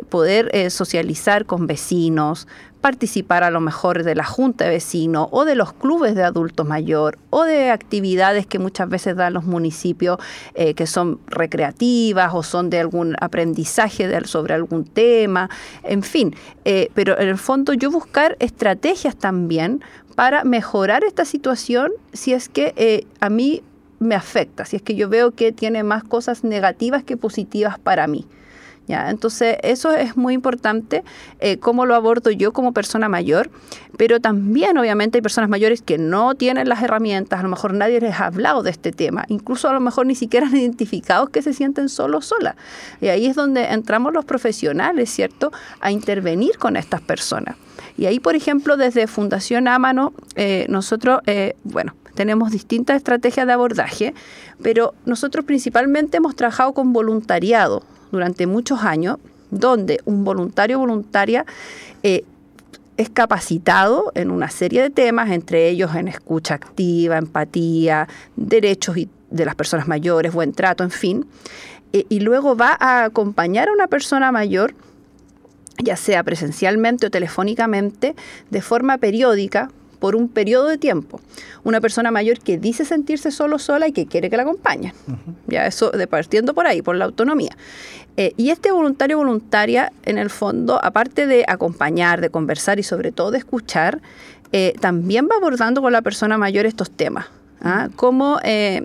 poder socializar con vecinos, participar a lo mejor de la junta de vecinos o de los clubes de adultos mayor o de actividades que muchas veces dan los municipios eh, que son recreativas o son de algún aprendizaje sobre algún tema, en fin. Eh, pero en el fondo yo buscar estrategias también para mejorar esta situación si es que eh, a mí me afecta, si es que yo veo que tiene más cosas negativas que positivas para mí. Entonces, eso es muy importante, eh, cómo lo abordo yo como persona mayor, pero también obviamente hay personas mayores que no tienen las herramientas, a lo mejor nadie les ha hablado de este tema, incluso a lo mejor ni siquiera han identificado que se sienten solos, solas. Y ahí es donde entramos los profesionales, ¿cierto?, a intervenir con estas personas. Y ahí, por ejemplo, desde Fundación Amano, eh, nosotros, eh, bueno, tenemos distintas estrategias de abordaje, pero nosotros principalmente hemos trabajado con voluntariado durante muchos años, donde un voluntario o voluntaria eh, es capacitado en una serie de temas, entre ellos en escucha activa, empatía, derechos de las personas mayores, buen trato, en fin, eh, y luego va a acompañar a una persona mayor ya sea presencialmente o telefónicamente, de forma periódica, por un periodo de tiempo. Una persona mayor que dice sentirse solo sola y que quiere que la acompañen. Ya eso de partiendo por ahí, por la autonomía. Eh, y este voluntario voluntaria, en el fondo, aparte de acompañar, de conversar y sobre todo de escuchar, eh, también va abordando con la persona mayor estos temas. ¿ah? Cómo eh,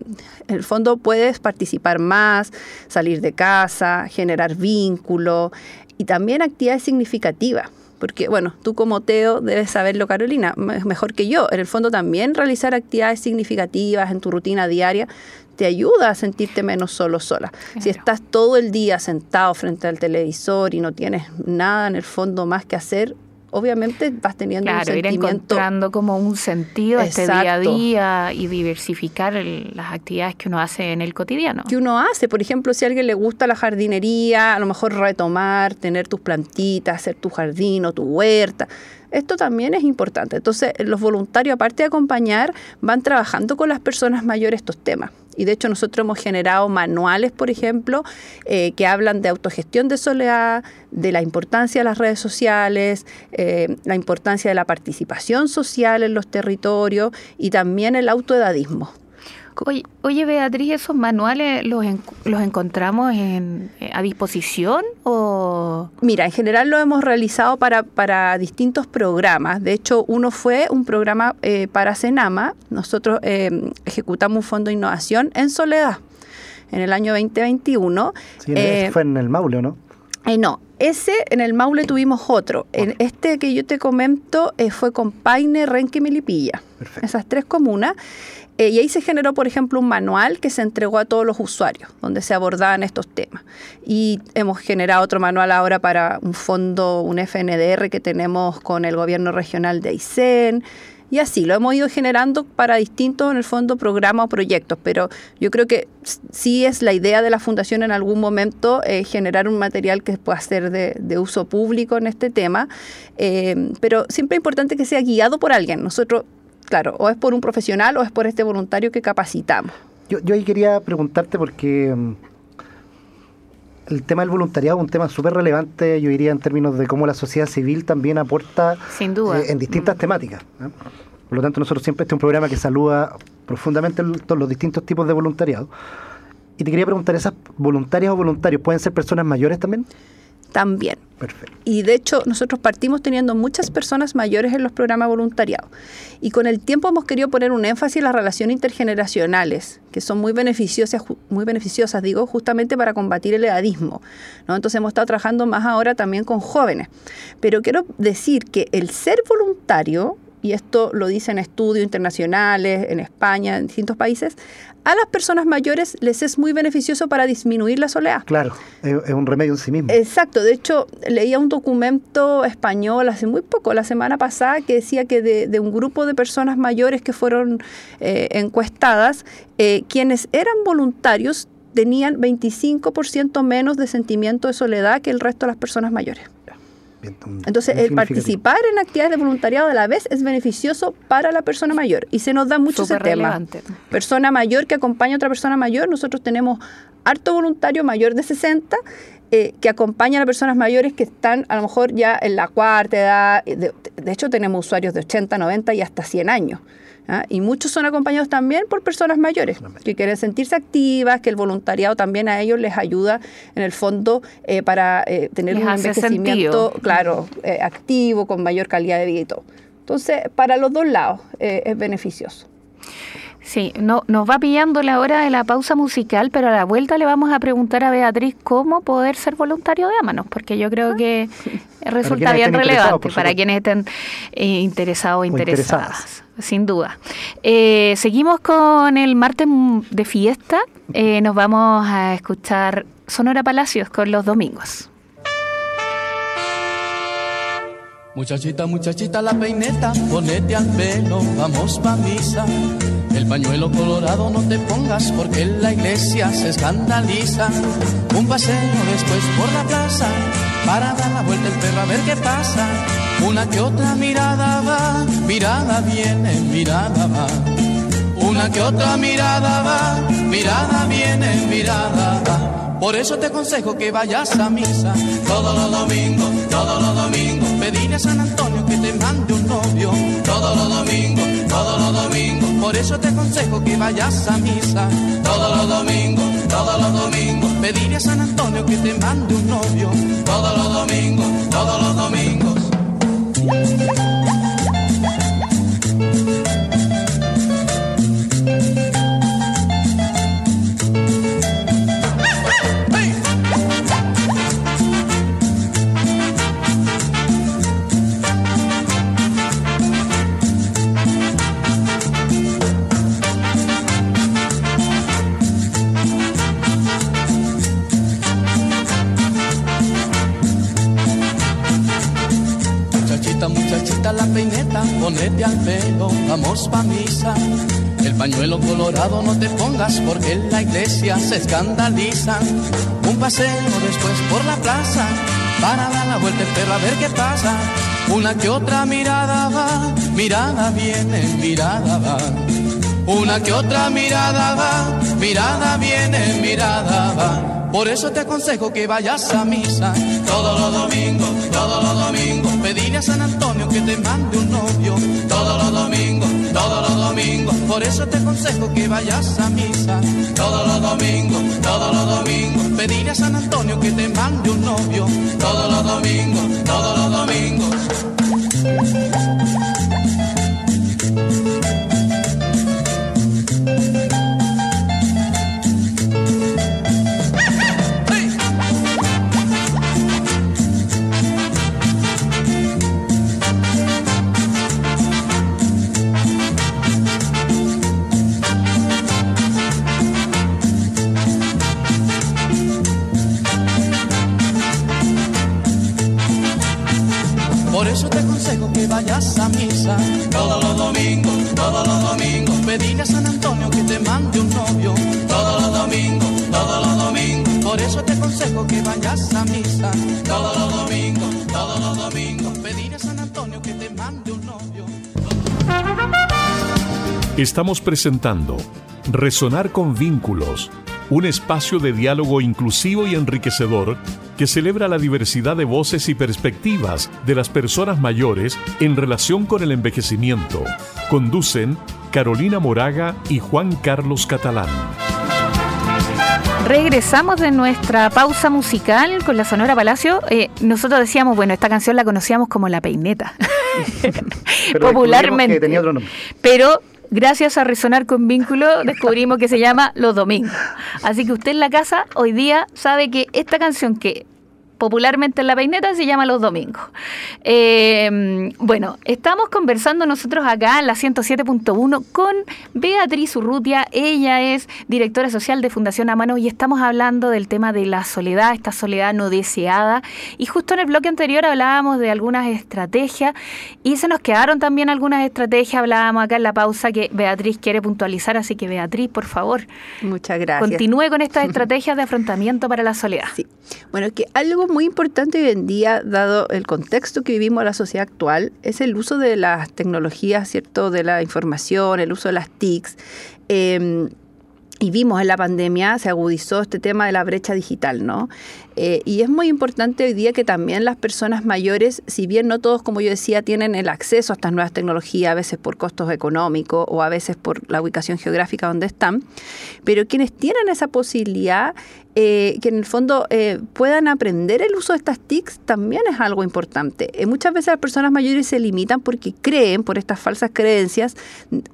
en el fondo puedes participar más, salir de casa, generar vínculo y también actividades significativas porque bueno, tú como Teo debes saberlo, Carolina, mejor que yo. En el fondo también realizar actividades significativas en tu rutina diaria te ayuda a sentirte menos solo sola. Si estás todo el día sentado frente al televisor y no tienes nada en el fondo más que hacer, obviamente vas teniendo un sentimiento. ir encontrando como un sentido este día a día y diversificar las actividades que uno hace en el cotidiano. Que uno hace, por ejemplo, si a alguien le gusta la jardinería, a lo mejor retomar, tener tus plantitas, hacer tu jardín o tu huerta. Esto también es importante. Entonces, los voluntarios, aparte de acompañar, van trabajando con las personas mayores estos temas. Y de hecho nosotros hemos generado manuales, por ejemplo, eh, que hablan de autogestión de soledad, de la importancia de las redes sociales, eh, la importancia de la participación social en los territorios y también el autoedadismo. Oye, Beatriz, ¿esos manuales los, los encontramos en, eh, a disposición o...? Mira, en general lo hemos realizado para, para distintos programas. De hecho, uno fue un programa eh, para Senama. Nosotros eh, ejecutamos un fondo de innovación en Soledad en el año 2021. Sí, fue en el Maule, ¿no? No, ese en el Maule tuvimos otro. En este que yo te comento fue con Paine, Renque y Melipilla. Esas tres comunas. Eh, y ahí se generó, por ejemplo, un manual que se entregó a todos los usuarios, donde se abordaban estos temas. Y hemos generado otro manual ahora para un fondo, un FNDR que tenemos con el gobierno regional de Aysén. Y así, lo hemos ido generando para distintos, en el fondo, programas o proyectos. Pero yo creo que sí es la idea de la Fundación en algún momento eh, generar un material que pueda ser de, uso público en este tema. Eh, pero siempre es importante que sea guiado por alguien. Nosotros claro, o es por un profesional o es por este voluntario que capacitamos. Yo, yo ahí quería preguntarte porque mm, el tema del voluntariado es un tema súper relevante, yo diría, en términos de cómo la sociedad civil también aporta Sin duda. Eh, en distintas mm. temáticas. Por lo tanto, nosotros siempre este es un programa que saluda profundamente todos los distintos tipos de voluntariado. Y te quería preguntar, ¿esas voluntarias o voluntarios pueden ser personas mayores también? También. Y de hecho, nosotros partimos teniendo muchas personas mayores en los programas voluntariados. Y con el tiempo hemos querido poner un énfasis en las relaciones intergeneracionales, que son muy beneficiosas, muy beneficiosas, digo, justamente para combatir el edadismo. ¿no? Entonces hemos estado trabajando más ahora también con jóvenes. Pero quiero decir que el ser voluntario y esto lo dicen estudios internacionales en España, en distintos países, a las personas mayores les es muy beneficioso para disminuir la soledad. Claro, es un remedio en sí mismo. Exacto, de hecho leía un documento español hace muy poco, la semana pasada, que decía que de, un grupo de personas mayores que fueron eh, encuestadas, eh, quienes eran voluntarios tenían 25% menos de sentimiento de soledad que el resto de las personas mayores. Entonces, el participar en actividades de voluntariado a la vez es beneficioso para la persona mayor y se nos da mucho ese tema. Persona mayor que acompaña a otra persona mayor, nosotros tenemos harto voluntario mayor de 60 eh, que acompañan a personas mayores que están a lo mejor ya en la cuarta edad. De, de hecho, tenemos usuarios de 80, 90 y hasta 100 años. ¿Ah? Y muchos son acompañados también por personas mayores que quieren sentirse activas, que el voluntariado también a ellos les ayuda en el fondo eh, para eh, tener un envejecimiento, claro, eh, activo, con mayor calidad de vida y todo. Entonces, para los dos lados es beneficioso. Sí, no, nos va pillando la hora de la pausa musical, pero a la vuelta le vamos a preguntar a Beatriz cómo poder ser voluntario de Amanos, porque yo creo que resulta bien relevante para quienes estén interesados o interesadas sin duda. Eh, seguimos con el martes de fiesta. Eh, nos vamos a escuchar Sonora Palacios con los domingos. Muchachita, muchachita, la peineta, ponete al pelo, vamos pa' misa. El pañuelo colorado no te pongas porque la iglesia se escandaliza. Un paseo después por la plaza para dar la vuelta el perro a ver qué pasa. Una que otra mirada va, mirada viene, mirada va. Una que otra mirada va, mirada viene, mirada va. Por eso te aconsejo que vayas a misa todos los domingos, todos los domingos. Pedirle a San Antonio que te mande un novio todos los domingos, todos los domingos. Por eso te aconsejo que vayas a misa todos los domingos, todos los domingos. Pedirle a San Antonio que te mande un novio todos los domingos, todos los domingos. Ponete al pelo, vamos pa' misa. El pañuelo colorado no te pongas porque en la iglesia se escandalizan. Un paseo después por la plaza para dar la vuelta entera a ver qué pasa. Una que otra mirada va, mirada viene, mirada va. Una que otra mirada va, mirada viene, mirada va. Por eso te aconsejo que vayas a misa todos los domingos, todos los domingos. Pedirle a San Antonio que te mande un novio todos los domingos, todos los domingos. Por eso te aconsejo que vayas a misa todos los domingos, todos los domingos. Pedirle a San Antonio que te mande un novio todos los domingos, todos los domingos. Vayas a misa todos los domingos, todos los domingos. Pedirle a San Antonio que te mande un novio todos los domingos, todos los domingos. Por eso te aconsejo que vayas a misa todos los domingos, todos los domingos. Pedirle a San Antonio que te mande un novio. Estamos presentando Resonar con Vínculos, un espacio de diálogo inclusivo y enriquecedor que celebra la diversidad de voces y perspectivas de las personas mayores en relación con el envejecimiento. Conducen Carolina Moraga y Juan Carlos Catalán. Regresamos de nuestra pausa musical con la Sonora Palacio. Eh, nosotros decíamos, bueno, esta canción la conocíamos como La Peineta, Pero popularmente. descubrimos que tenía otro nombre. Pero gracias a Resonar con Vínculo descubrimos que se llama Los Domingos. Así que usted en la casa hoy día sabe que esta canción que popularmente en la peineta se llama Los Domingos. Eh, bueno, estamos conversando nosotros acá en la 107.1 con Beatriz Urrutia. Ella es directora social de Fundación Amano y estamos hablando del tema de la soledad, esta soledad no deseada. Y justo en el bloque anterior hablábamos de algunas estrategias y se nos quedaron también algunas estrategias. Hablábamos acá en la pausa que Beatriz quiere puntualizar, así que Beatriz, por favor, Muchas gracias. continúe con estas estrategias de afrontamiento para la soledad. Sí. Bueno, que algo muy importante hoy en día, dado el contexto que vivimos en la sociedad actual, es el uso de las tecnologías, ¿cierto? De la información, el uso de las TICs. Eh, y vimos en la pandemia, se agudizó este tema de la brecha digital, ¿no? Eh, y es muy importante hoy día que también las personas mayores, si bien no todos, como yo decía, tienen el acceso a estas nuevas tecnologías, a veces por costos económicos o a veces por la ubicación geográfica donde están, pero quienes tienen esa posibilidad, eh, que en el fondo eh, puedan aprender el uso de estas TICs, también es algo importante. Muchas veces las personas mayores se limitan porque creen, por estas falsas creencias,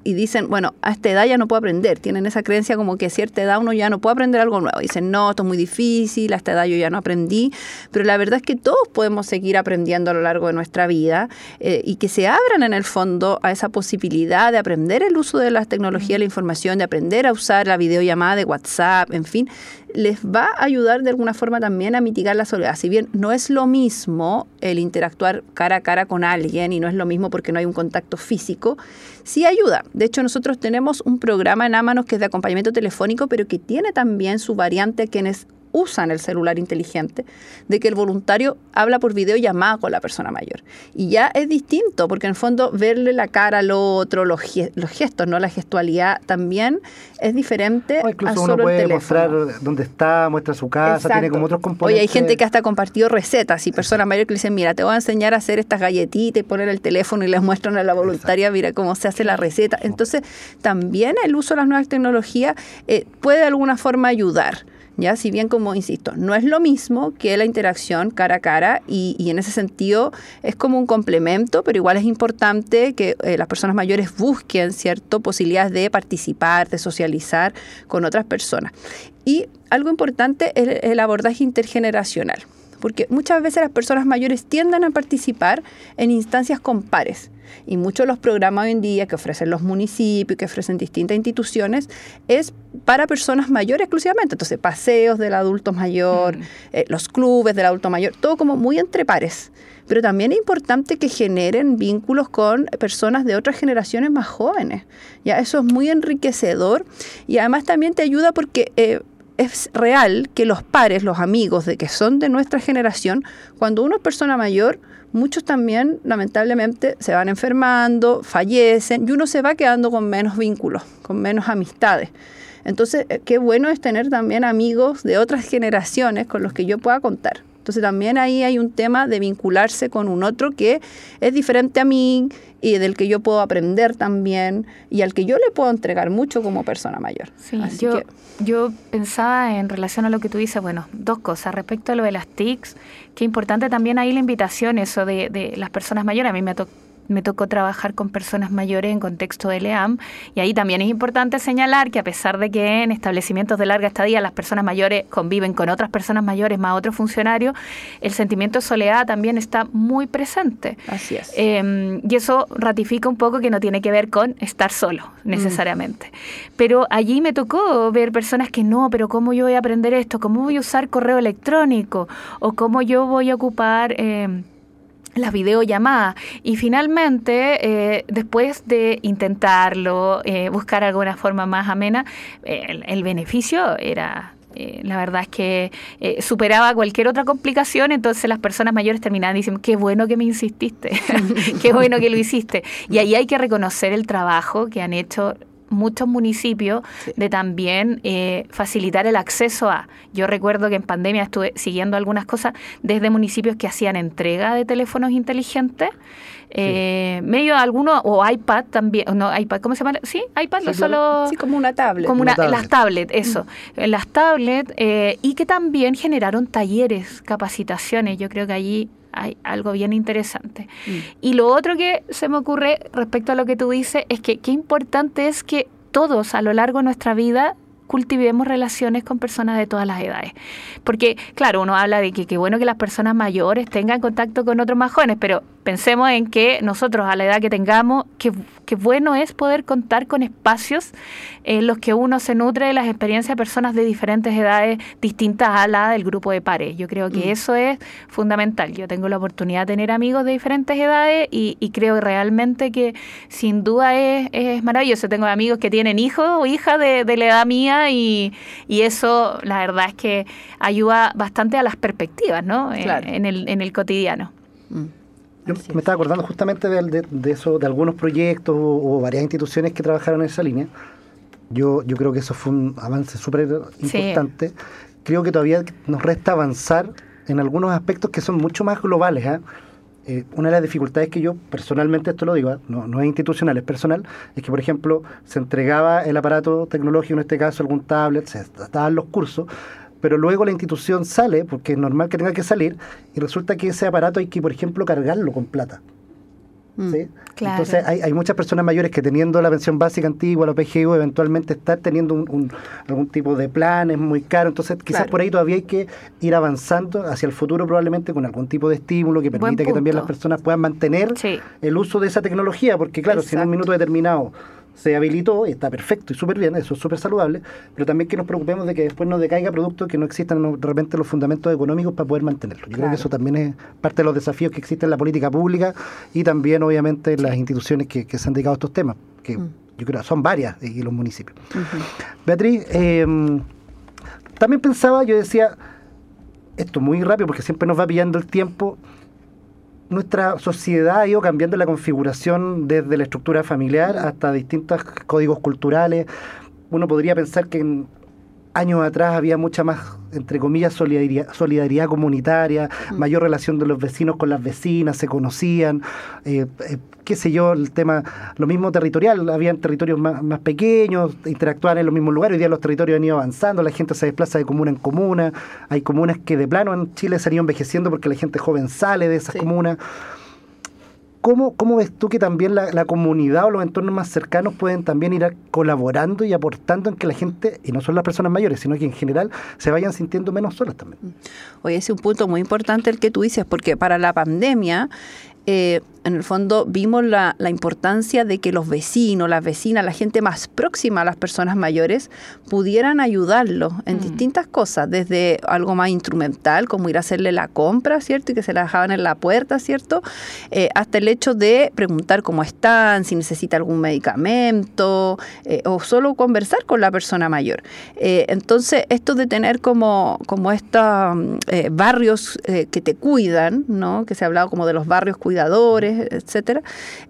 y dicen, bueno, a esta edad ya no puedo aprender. Tienen esa creencia como que a cierta edad uno ya no puede aprender algo nuevo. Dicen, no, esto es muy difícil, a esta edad yo ya no aprendí, pero la verdad es que todos podemos seguir aprendiendo a lo largo de nuestra vida eh, y que se abran en el fondo a esa posibilidad de aprender el uso de las tecnologías de la información, de aprender a usar la videollamada de WhatsApp, en fin, les va a ayudar de alguna forma también a mitigar la soledad. Si bien no es lo mismo el interactuar cara a cara con alguien y no es lo mismo porque no hay un contacto físico, sí ayuda. De hecho, nosotros tenemos un programa en Amanos que es de acompañamiento telefónico, pero que tiene también su variante a quienes usan el celular inteligente, de que el voluntario habla por videollamada con la persona mayor. Y ya es distinto, porque en el fondo verle la cara al otro, los, gestos, no la gestualidad, también es diferente. O incluso uno puede mostrar dónde está, muestra su casa, tiene como otros componentes. Oye, hay gente que hasta ha compartido recetas y personas mayores que le dicen, mira, te voy a enseñar a hacer estas galletitas y poner el teléfono y les muestran a la voluntaria, mira cómo se hace la receta. Entonces, también el uso de las nuevas tecnologías eh, puede de alguna forma ayudar. ¿Ya? Si bien, como insisto, no es lo mismo que la interacción cara a cara y, en ese sentido es como un complemento, pero igual es importante que eh, las personas mayores busquen, ¿cierto?, posibilidades de participar, de socializar con otras personas. Y algo importante es el abordaje intergeneracional porque muchas veces las personas mayores tienden a participar en instancias con pares. Y muchos de los programas hoy en día que ofrecen los municipios, que ofrecen distintas instituciones, es para personas mayores exclusivamente. Entonces, paseos del adulto mayor, mm. eh, los clubes del adulto mayor, todo como muy entre pares. Pero también es importante que generen vínculos con personas de otras generaciones más jóvenes. Ya eso es muy enriquecedor y además también te ayuda porque eh, es real que los pares, los amigos de que son de nuestra generación, cuando uno es persona mayor, muchos también lamentablemente se van enfermando, fallecen y uno se va quedando con menos vínculos, con menos amistades. Entonces, eh, qué bueno es tener también amigos de otras generaciones con los que yo pueda contar. Entonces también ahí hay un tema de vincularse con un otro que es diferente a mí y del que yo puedo aprender también y al que yo le puedo entregar mucho como persona mayor. Sí, yo, yo pensaba en relación a lo que tú dices, bueno, dos cosas. Respecto a lo de las TICs, que importante también ahí la invitación, eso de, de las personas mayores. A mí me ha tocado me tocó trabajar con personas mayores en contexto de LEAM y ahí también es importante señalar que a pesar de que en establecimientos de larga estadía las personas mayores conviven con otras personas mayores más otros funcionarios, el sentimiento de soledad también está muy presente. Así es. Em, y eso ratifica un poco que no tiene que ver con estar solo necesariamente. Pero allí me tocó ver personas que no, pero ¿cómo yo voy a aprender esto? ¿Cómo voy a usar correo electrónico? ¿O cómo yo voy a ocupar... Eh, las videollamadas. Y finalmente, eh, después de intentarlo, eh, buscar alguna forma más amena, el, beneficio era eh, la verdad es que superaba cualquier otra complicación, entonces las personas mayores terminaban diciendo, qué bueno que me insististe, qué bueno que lo hiciste. Y ahí hay que reconocer el trabajo que han hecho muchos municipios de también eh, facilitar el acceso a. Yo recuerdo que en pandemia estuve siguiendo algunas cosas desde municipios que hacían entrega de teléfonos inteligentes. Eh, medio algunos, o iPad también, no, iPad, ¿cómo se llama? Sí, iPad, sí, solo... Sí, como una tablet. Como una, las tablets, eso. Mm. Las tablets, eh, y que también generaron talleres, capacitaciones. Yo creo que allí hay algo bien interesante. Mm. Y lo otro que se me ocurre respecto a lo que tú dices es que qué importante es que todos a lo largo de nuestra vida cultivemos relaciones con personas de todas las edades. Porque, claro, uno habla de que qué bueno que las personas mayores tengan contacto con otros más jóvenes, pero pensemos en que nosotros a la edad que tengamos, qué, bueno es poder contar con espacios en los que uno se nutre de las experiencias de personas de diferentes edades distintas a la del grupo de pares. Yo creo que mm. eso es fundamental. Yo tengo la oportunidad de tener amigos de diferentes edades y, creo realmente que sin duda es, maravilloso. Tengo amigos que tienen hijos o hijas de, la edad mía y, eso la verdad es que ayuda bastante a las perspectivas ¿no? En, el, en el cotidiano. Mm. Yo me estaba acordando justamente de, de, eso, de algunos proyectos o, varias instituciones que trabajaron en esa línea. Yo, yo creo que eso fue un avance súper importante. Creo que todavía nos resta avanzar en algunos aspectos que son mucho más globales. ¿ah? Eh, una de las dificultades que yo personalmente, esto lo digo, ¿ah? no, no es institucional, es personal, es que, por ejemplo, se entregaba el aparato tecnológico, en este caso algún tablet, se daban los cursos, pero luego la institución sale, porque es normal que tenga que salir, y resulta que ese aparato hay que, por ejemplo, cargarlo con plata. Mm, ¿sí? claro. Entonces hay, hay muchas personas mayores que teniendo la pensión básica antigua, la PGU, eventualmente estar teniendo un, un- algún tipo de plan es muy caro. Entonces quizás Claro. por ahí todavía hay que ir avanzando hacia el futuro probablemente con algún tipo de estímulo que permita que también las personas puedan mantener Sí. el uso de esa tecnología, porque claro, si en un minuto determinado se habilitó y está perfecto y súper bien, eso es súper saludable, pero también que nos preocupemos de que después no decaiga producto que no existan de repente los fundamentos económicos para poder mantenerlo. Yo creo que eso también es parte de los desafíos que existen en la política pública y también obviamente en las instituciones que, que se han dedicado a estos temas, que Mm. yo creo son varias y los municipios. Beatriz, eh, también pensaba, yo decía, esto muy rápido porque siempre nos va pillando el tiempo, nuestra sociedad ha ido cambiando la configuración desde la estructura familiar hasta distintos códigos culturales. Uno podría pensar que en años atrás había mucha más, entre comillas, solidaridad, solidaridad comunitaria, mayor relación de los vecinos con las vecinas, se conocían, eh, eh, qué sé yo, el tema, lo mismo territorial, habían territorios más, más pequeños, interactuaban en los mismos lugares, hoy día los territorios han ido avanzando, la gente se desplaza de comuna en comuna, hay comunas que de plano en Chile se han ido envejeciendo porque la gente joven sale de esas Sí. comunas. ¿Cómo, ¿Cómo ves tú que también la, la comunidad o los entornos más cercanos pueden también ir colaborando y aportando en que la gente, y no solo las personas mayores, sino que en general se vayan sintiendo menos solas también? Oye, es un punto muy importante el que tú dices, porque para la pandemia, eh, en el fondo vimos la, la importancia de que los vecinos, las vecinas, la gente más próxima a las personas mayores pudieran ayudarlos en distintas cosas, desde algo más instrumental, como ir a hacerle la compra, ¿cierto? Y que se la dejaban en la puerta, ¿cierto? Eh, hasta el hecho de preguntar cómo están, si necesita algún medicamento, eh, o solo conversar con la persona mayor. Eh, entonces, esto de tener como, como estos barrios eh, que te cuidan, ¿no? Que se ha hablado como de los barrios cuidadores, etcétera,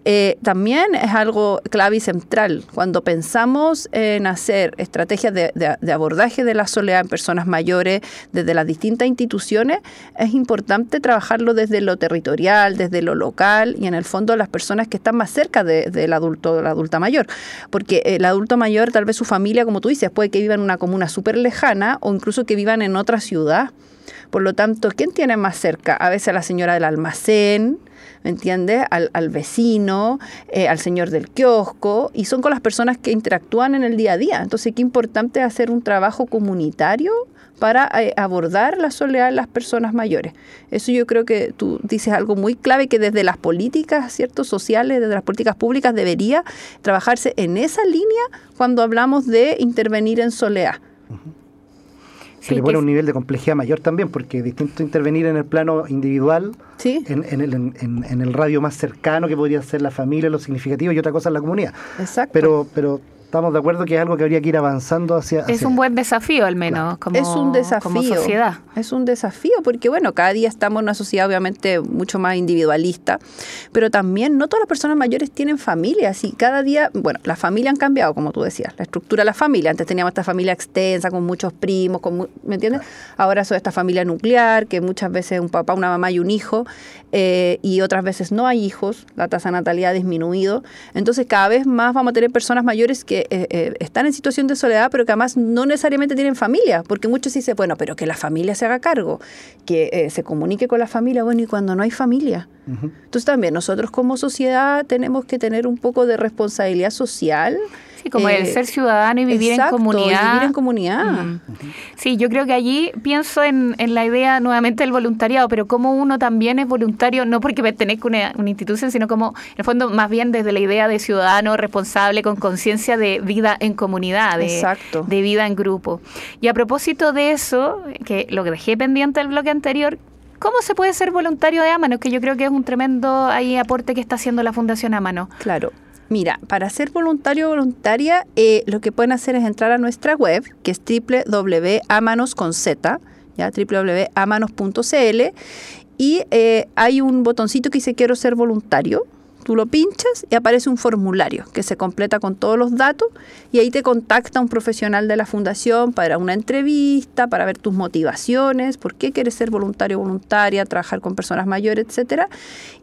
eh, también es algo clave y central. Cuando pensamos en hacer estrategias de, abordaje de la soledad en personas mayores desde las distintas instituciones, es importante trabajarlo desde lo territorial, desde lo local y en el fondo las personas que están más cerca de- del adulto, de la adulta mayor. Porque el adulto mayor, tal vez su familia, como tú dices, puede que viva en una comuna súper lejana o incluso que vivan en otra ciudad. Por lo tanto, ¿quién tiene más cerca? A veces la señora del almacén, ¿me entiendes? Al, al vecino, eh, al señor del kiosco, y son con las personas que interactúan en el día a día. Entonces, qué importante hacer un trabajo comunitario para eh, abordar la soledad en las personas mayores. Eso yo creo que tú dices algo muy clave que desde las políticas sociales, desde las políticas públicas debería trabajarse en esa línea cuando hablamos de intervenir en soledad. Se Sí, le pone un nivel de complejidad mayor también, porque es distinto intervenir en el plano individual, Sí, en, en el, en- en- en el radio más cercano que podría ser la familia, lo significativo, y otra cosa en la comunidad. exacto. Pero, pero estamos de acuerdo que es algo que habría que ir avanzando hacia... Es hacia un allá. buen desafío al menos como, es un desafío. como sociedad. Es un desafío porque, bueno, cada día estamos en una sociedad obviamente mucho más individualista, pero también no todas las personas mayores tienen familias y cada día, bueno, las familias han cambiado, como tú decías, la estructura de la familia. Antes teníamos esta familia extensa con muchos primos, con, mu- ¿me entiendes? Ahora son esta familia nuclear, que muchas veces es un papá, una mamá y un hijo, eh, y otras veces no hay hijos, la tasa de natalidad ha disminuido. Entonces, cada vez más vamos a tener personas mayores que eh, eh, están en situación de soledad, pero que además no necesariamente tienen familia, porque muchos dicen, bueno, pero que la familia se haga cargo, que eh, se comunique con la familia, bueno, y cuando no hay familia. Entonces también nosotros como sociedad tenemos que tener un poco de responsabilidad social. Sí, como el eh, ser ciudadano y vivir exacto, en comunidad. vivir en comunidad. Mm. Sí, yo creo que allí pienso en, en la idea nuevamente del voluntariado, pero como uno también es voluntario, no porque pertenezca a una, una institución, sino como, en el fondo, más bien desde la idea de ciudadano responsable con conciencia de vida en comunidad, de, Exacto. de vida en grupo. Y a propósito de eso, que lo que dejé pendiente del bloque anterior, ¿cómo se puede ser voluntario de Amano? Que yo creo que es un tremendo ahí aporte que está haciendo la Fundación Amano. Claro. Mira, para ser voluntario o voluntaria, eh, lo que pueden hacer es entrar a nuestra web, que es www.amanos www.amanos.cl, y eh, hay un botoncito que dice quiero ser voluntario. Tú lo pinchas y aparece un formulario que se completa con todos los datos y ahí te contacta un profesional de la fundación para una entrevista, para ver tus motivaciones, por qué quieres ser voluntario o voluntaria, trabajar con personas mayores, etcétera.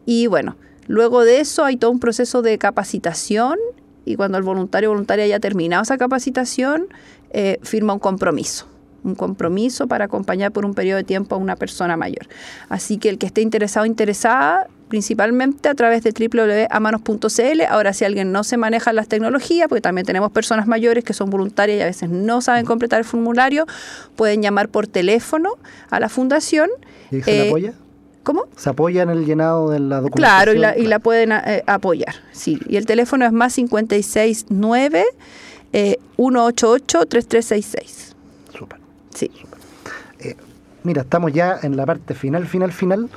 Y bueno, luego de eso hay todo un proceso de capacitación y cuando el voluntario o voluntaria haya terminado esa capacitación, eh, firma un compromiso un compromiso para acompañar por un periodo de tiempo a una persona mayor. Así que el que esté interesado o interesada principalmente a través de www.amanos.cl. Ahora, si alguien no se maneja las tecnologías, porque también tenemos personas mayores que son voluntarias y a veces no saben completar el formulario, pueden llamar por teléfono a la fundación. ¿Y se Eh, apoya? ¿Cómo? ¿Se apoya en el llenado de la documentación? Claro, y la, y la pueden eh, apoyar, sí. Y el teléfono es más 569 eh, 188 3366. Súper. Sí. Mira, estamos ya en la parte final, final, final.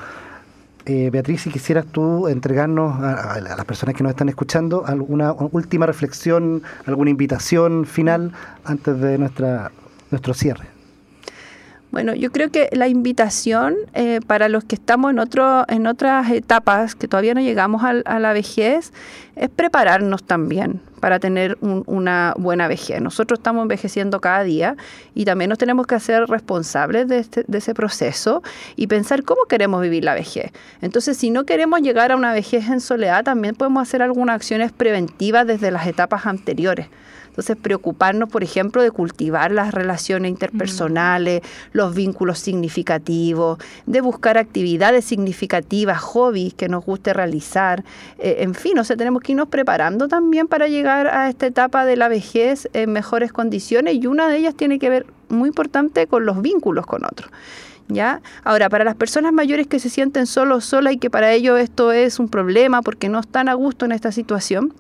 Eh, Beatriz, si quisieras tú entregarnos a- a las personas que nos están escuchando alguna última reflexión, alguna invitación final antes de nuestra nuestro cierre. Bueno, yo creo que la invitación eh, para los que estamos en, otro, en otras etapas, que todavía no llegamos al- a, la vejez, es prepararnos también para tener un- una buena vejez. Nosotros estamos envejeciendo cada día y también nos tenemos que hacer responsables de, este- de ese proceso y pensar cómo queremos vivir la vejez. Entonces, si no queremos llegar a una vejez en soledad, también podemos hacer algunas acciones preventivas desde las etapas anteriores. Entonces, preocuparnos, por ejemplo, de cultivar las relaciones interpersonales, los vínculos significativos, de buscar actividades significativas, hobbies que nos guste realizar. Eh, en fin, o sea, tenemos que irnos preparando también para llegar a esta etapa de la vejez en mejores condiciones y una de ellas tiene que ver muy importante con los vínculos con otros. ¿Ya? Ahora, para las personas mayores que se sienten solos, solas y que para ellos esto es un problema porque no están a gusto en esta situación,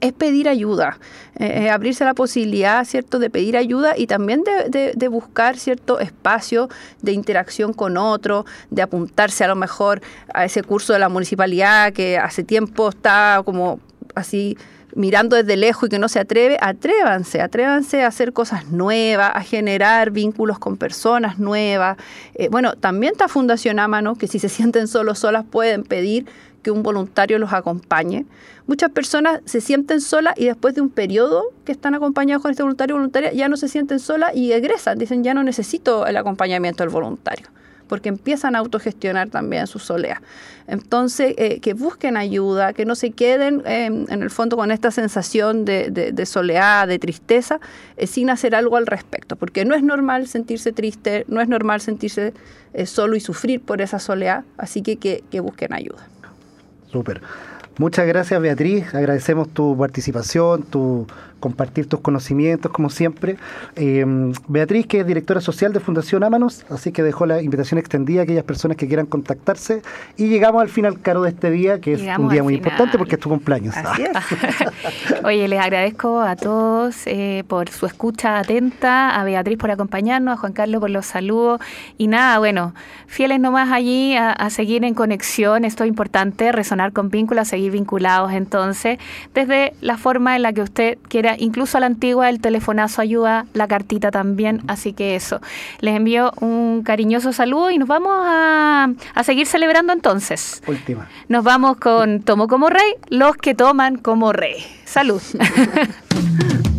es pedir ayuda, eh, eh, abrirse la posibilidad, ¿cierto?, de pedir ayuda y también de, de- buscar cierto espacio de interacción con otro, de apuntarse a lo mejor a ese curso de la municipalidad que hace tiempo está como así mirando desde lejos y que no se atreve, atrévanse, atrévanse a hacer cosas nuevas, a generar vínculos con personas nuevas. Eh, bueno, también está Fundación Amano, que si se sienten solos, solas, pueden pedir que un voluntario los acompañe. Muchas personas se sienten solas y después de un periodo que están acompañados con este voluntario o voluntaria, ya no se sienten solas y egresan, dicen ya no necesito el acompañamiento del voluntario porque empiezan a autogestionar también su soledad. Entonces, eh, que busquen ayuda, que no se queden eh, en el fondo con esta sensación de, de- soledad, de tristeza, eh, sin hacer algo al respecto, porque no es normal sentirse triste, no es normal sentirse eh, solo y sufrir por esa soledad, así que, que busquen ayuda. Súper. Muchas gracias Beatriz, agradecemos tu participación, tu compartir tus conocimientos como siempre. Eh, Beatriz, que es directora social de Fundación Ámanos, así que dejó la invitación extendida a aquellas personas que quieran contactarse y llegamos al final, Caro, de este día, que es Llegamos un día muy final. importante porque es tu cumpleaños. Así es. Oye, les agradezco a todos eh, por su escucha atenta, a Beatriz por acompañarnos, a Juan Carlos por los saludos y nada, bueno, fieles nomás allí a, a seguir en conexión, esto es importante, resonar con vínculos, seguir vinculados entonces, desde la forma en la que usted quiera, incluso a la antigua, el telefonazo ayuda, la cartita también, así que eso, les envío un cariñoso saludo y nos vamos a, a seguir celebrando entonces. Última. Nos vamos con Tomo como rey, los que toman como rey. Salud.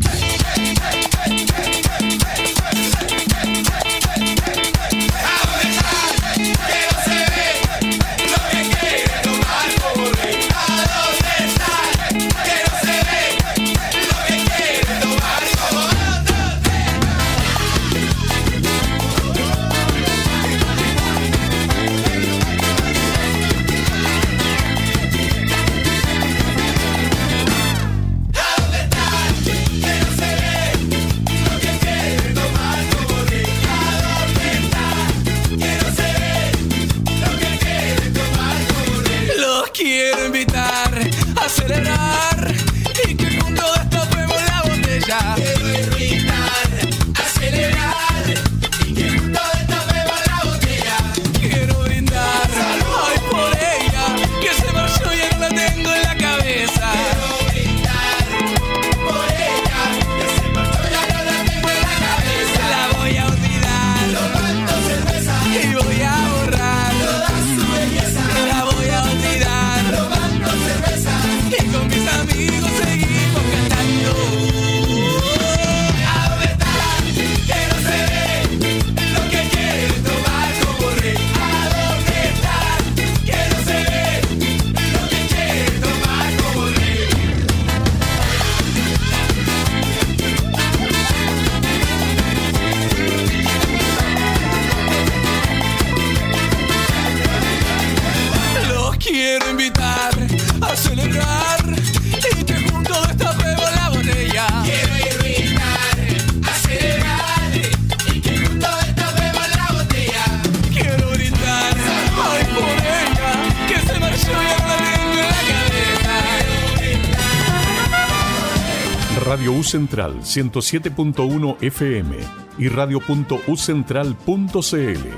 Central 107.1 FM y radio.ucentral.cl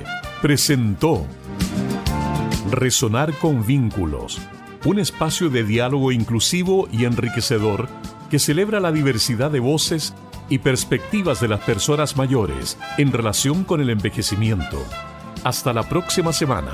presentó Resonar con Vínculos, un espacio de diálogo inclusivo y enriquecedor que celebra la diversidad de voces y perspectivas de las personas mayores en relación con el envejecimiento. Hasta la próxima semana.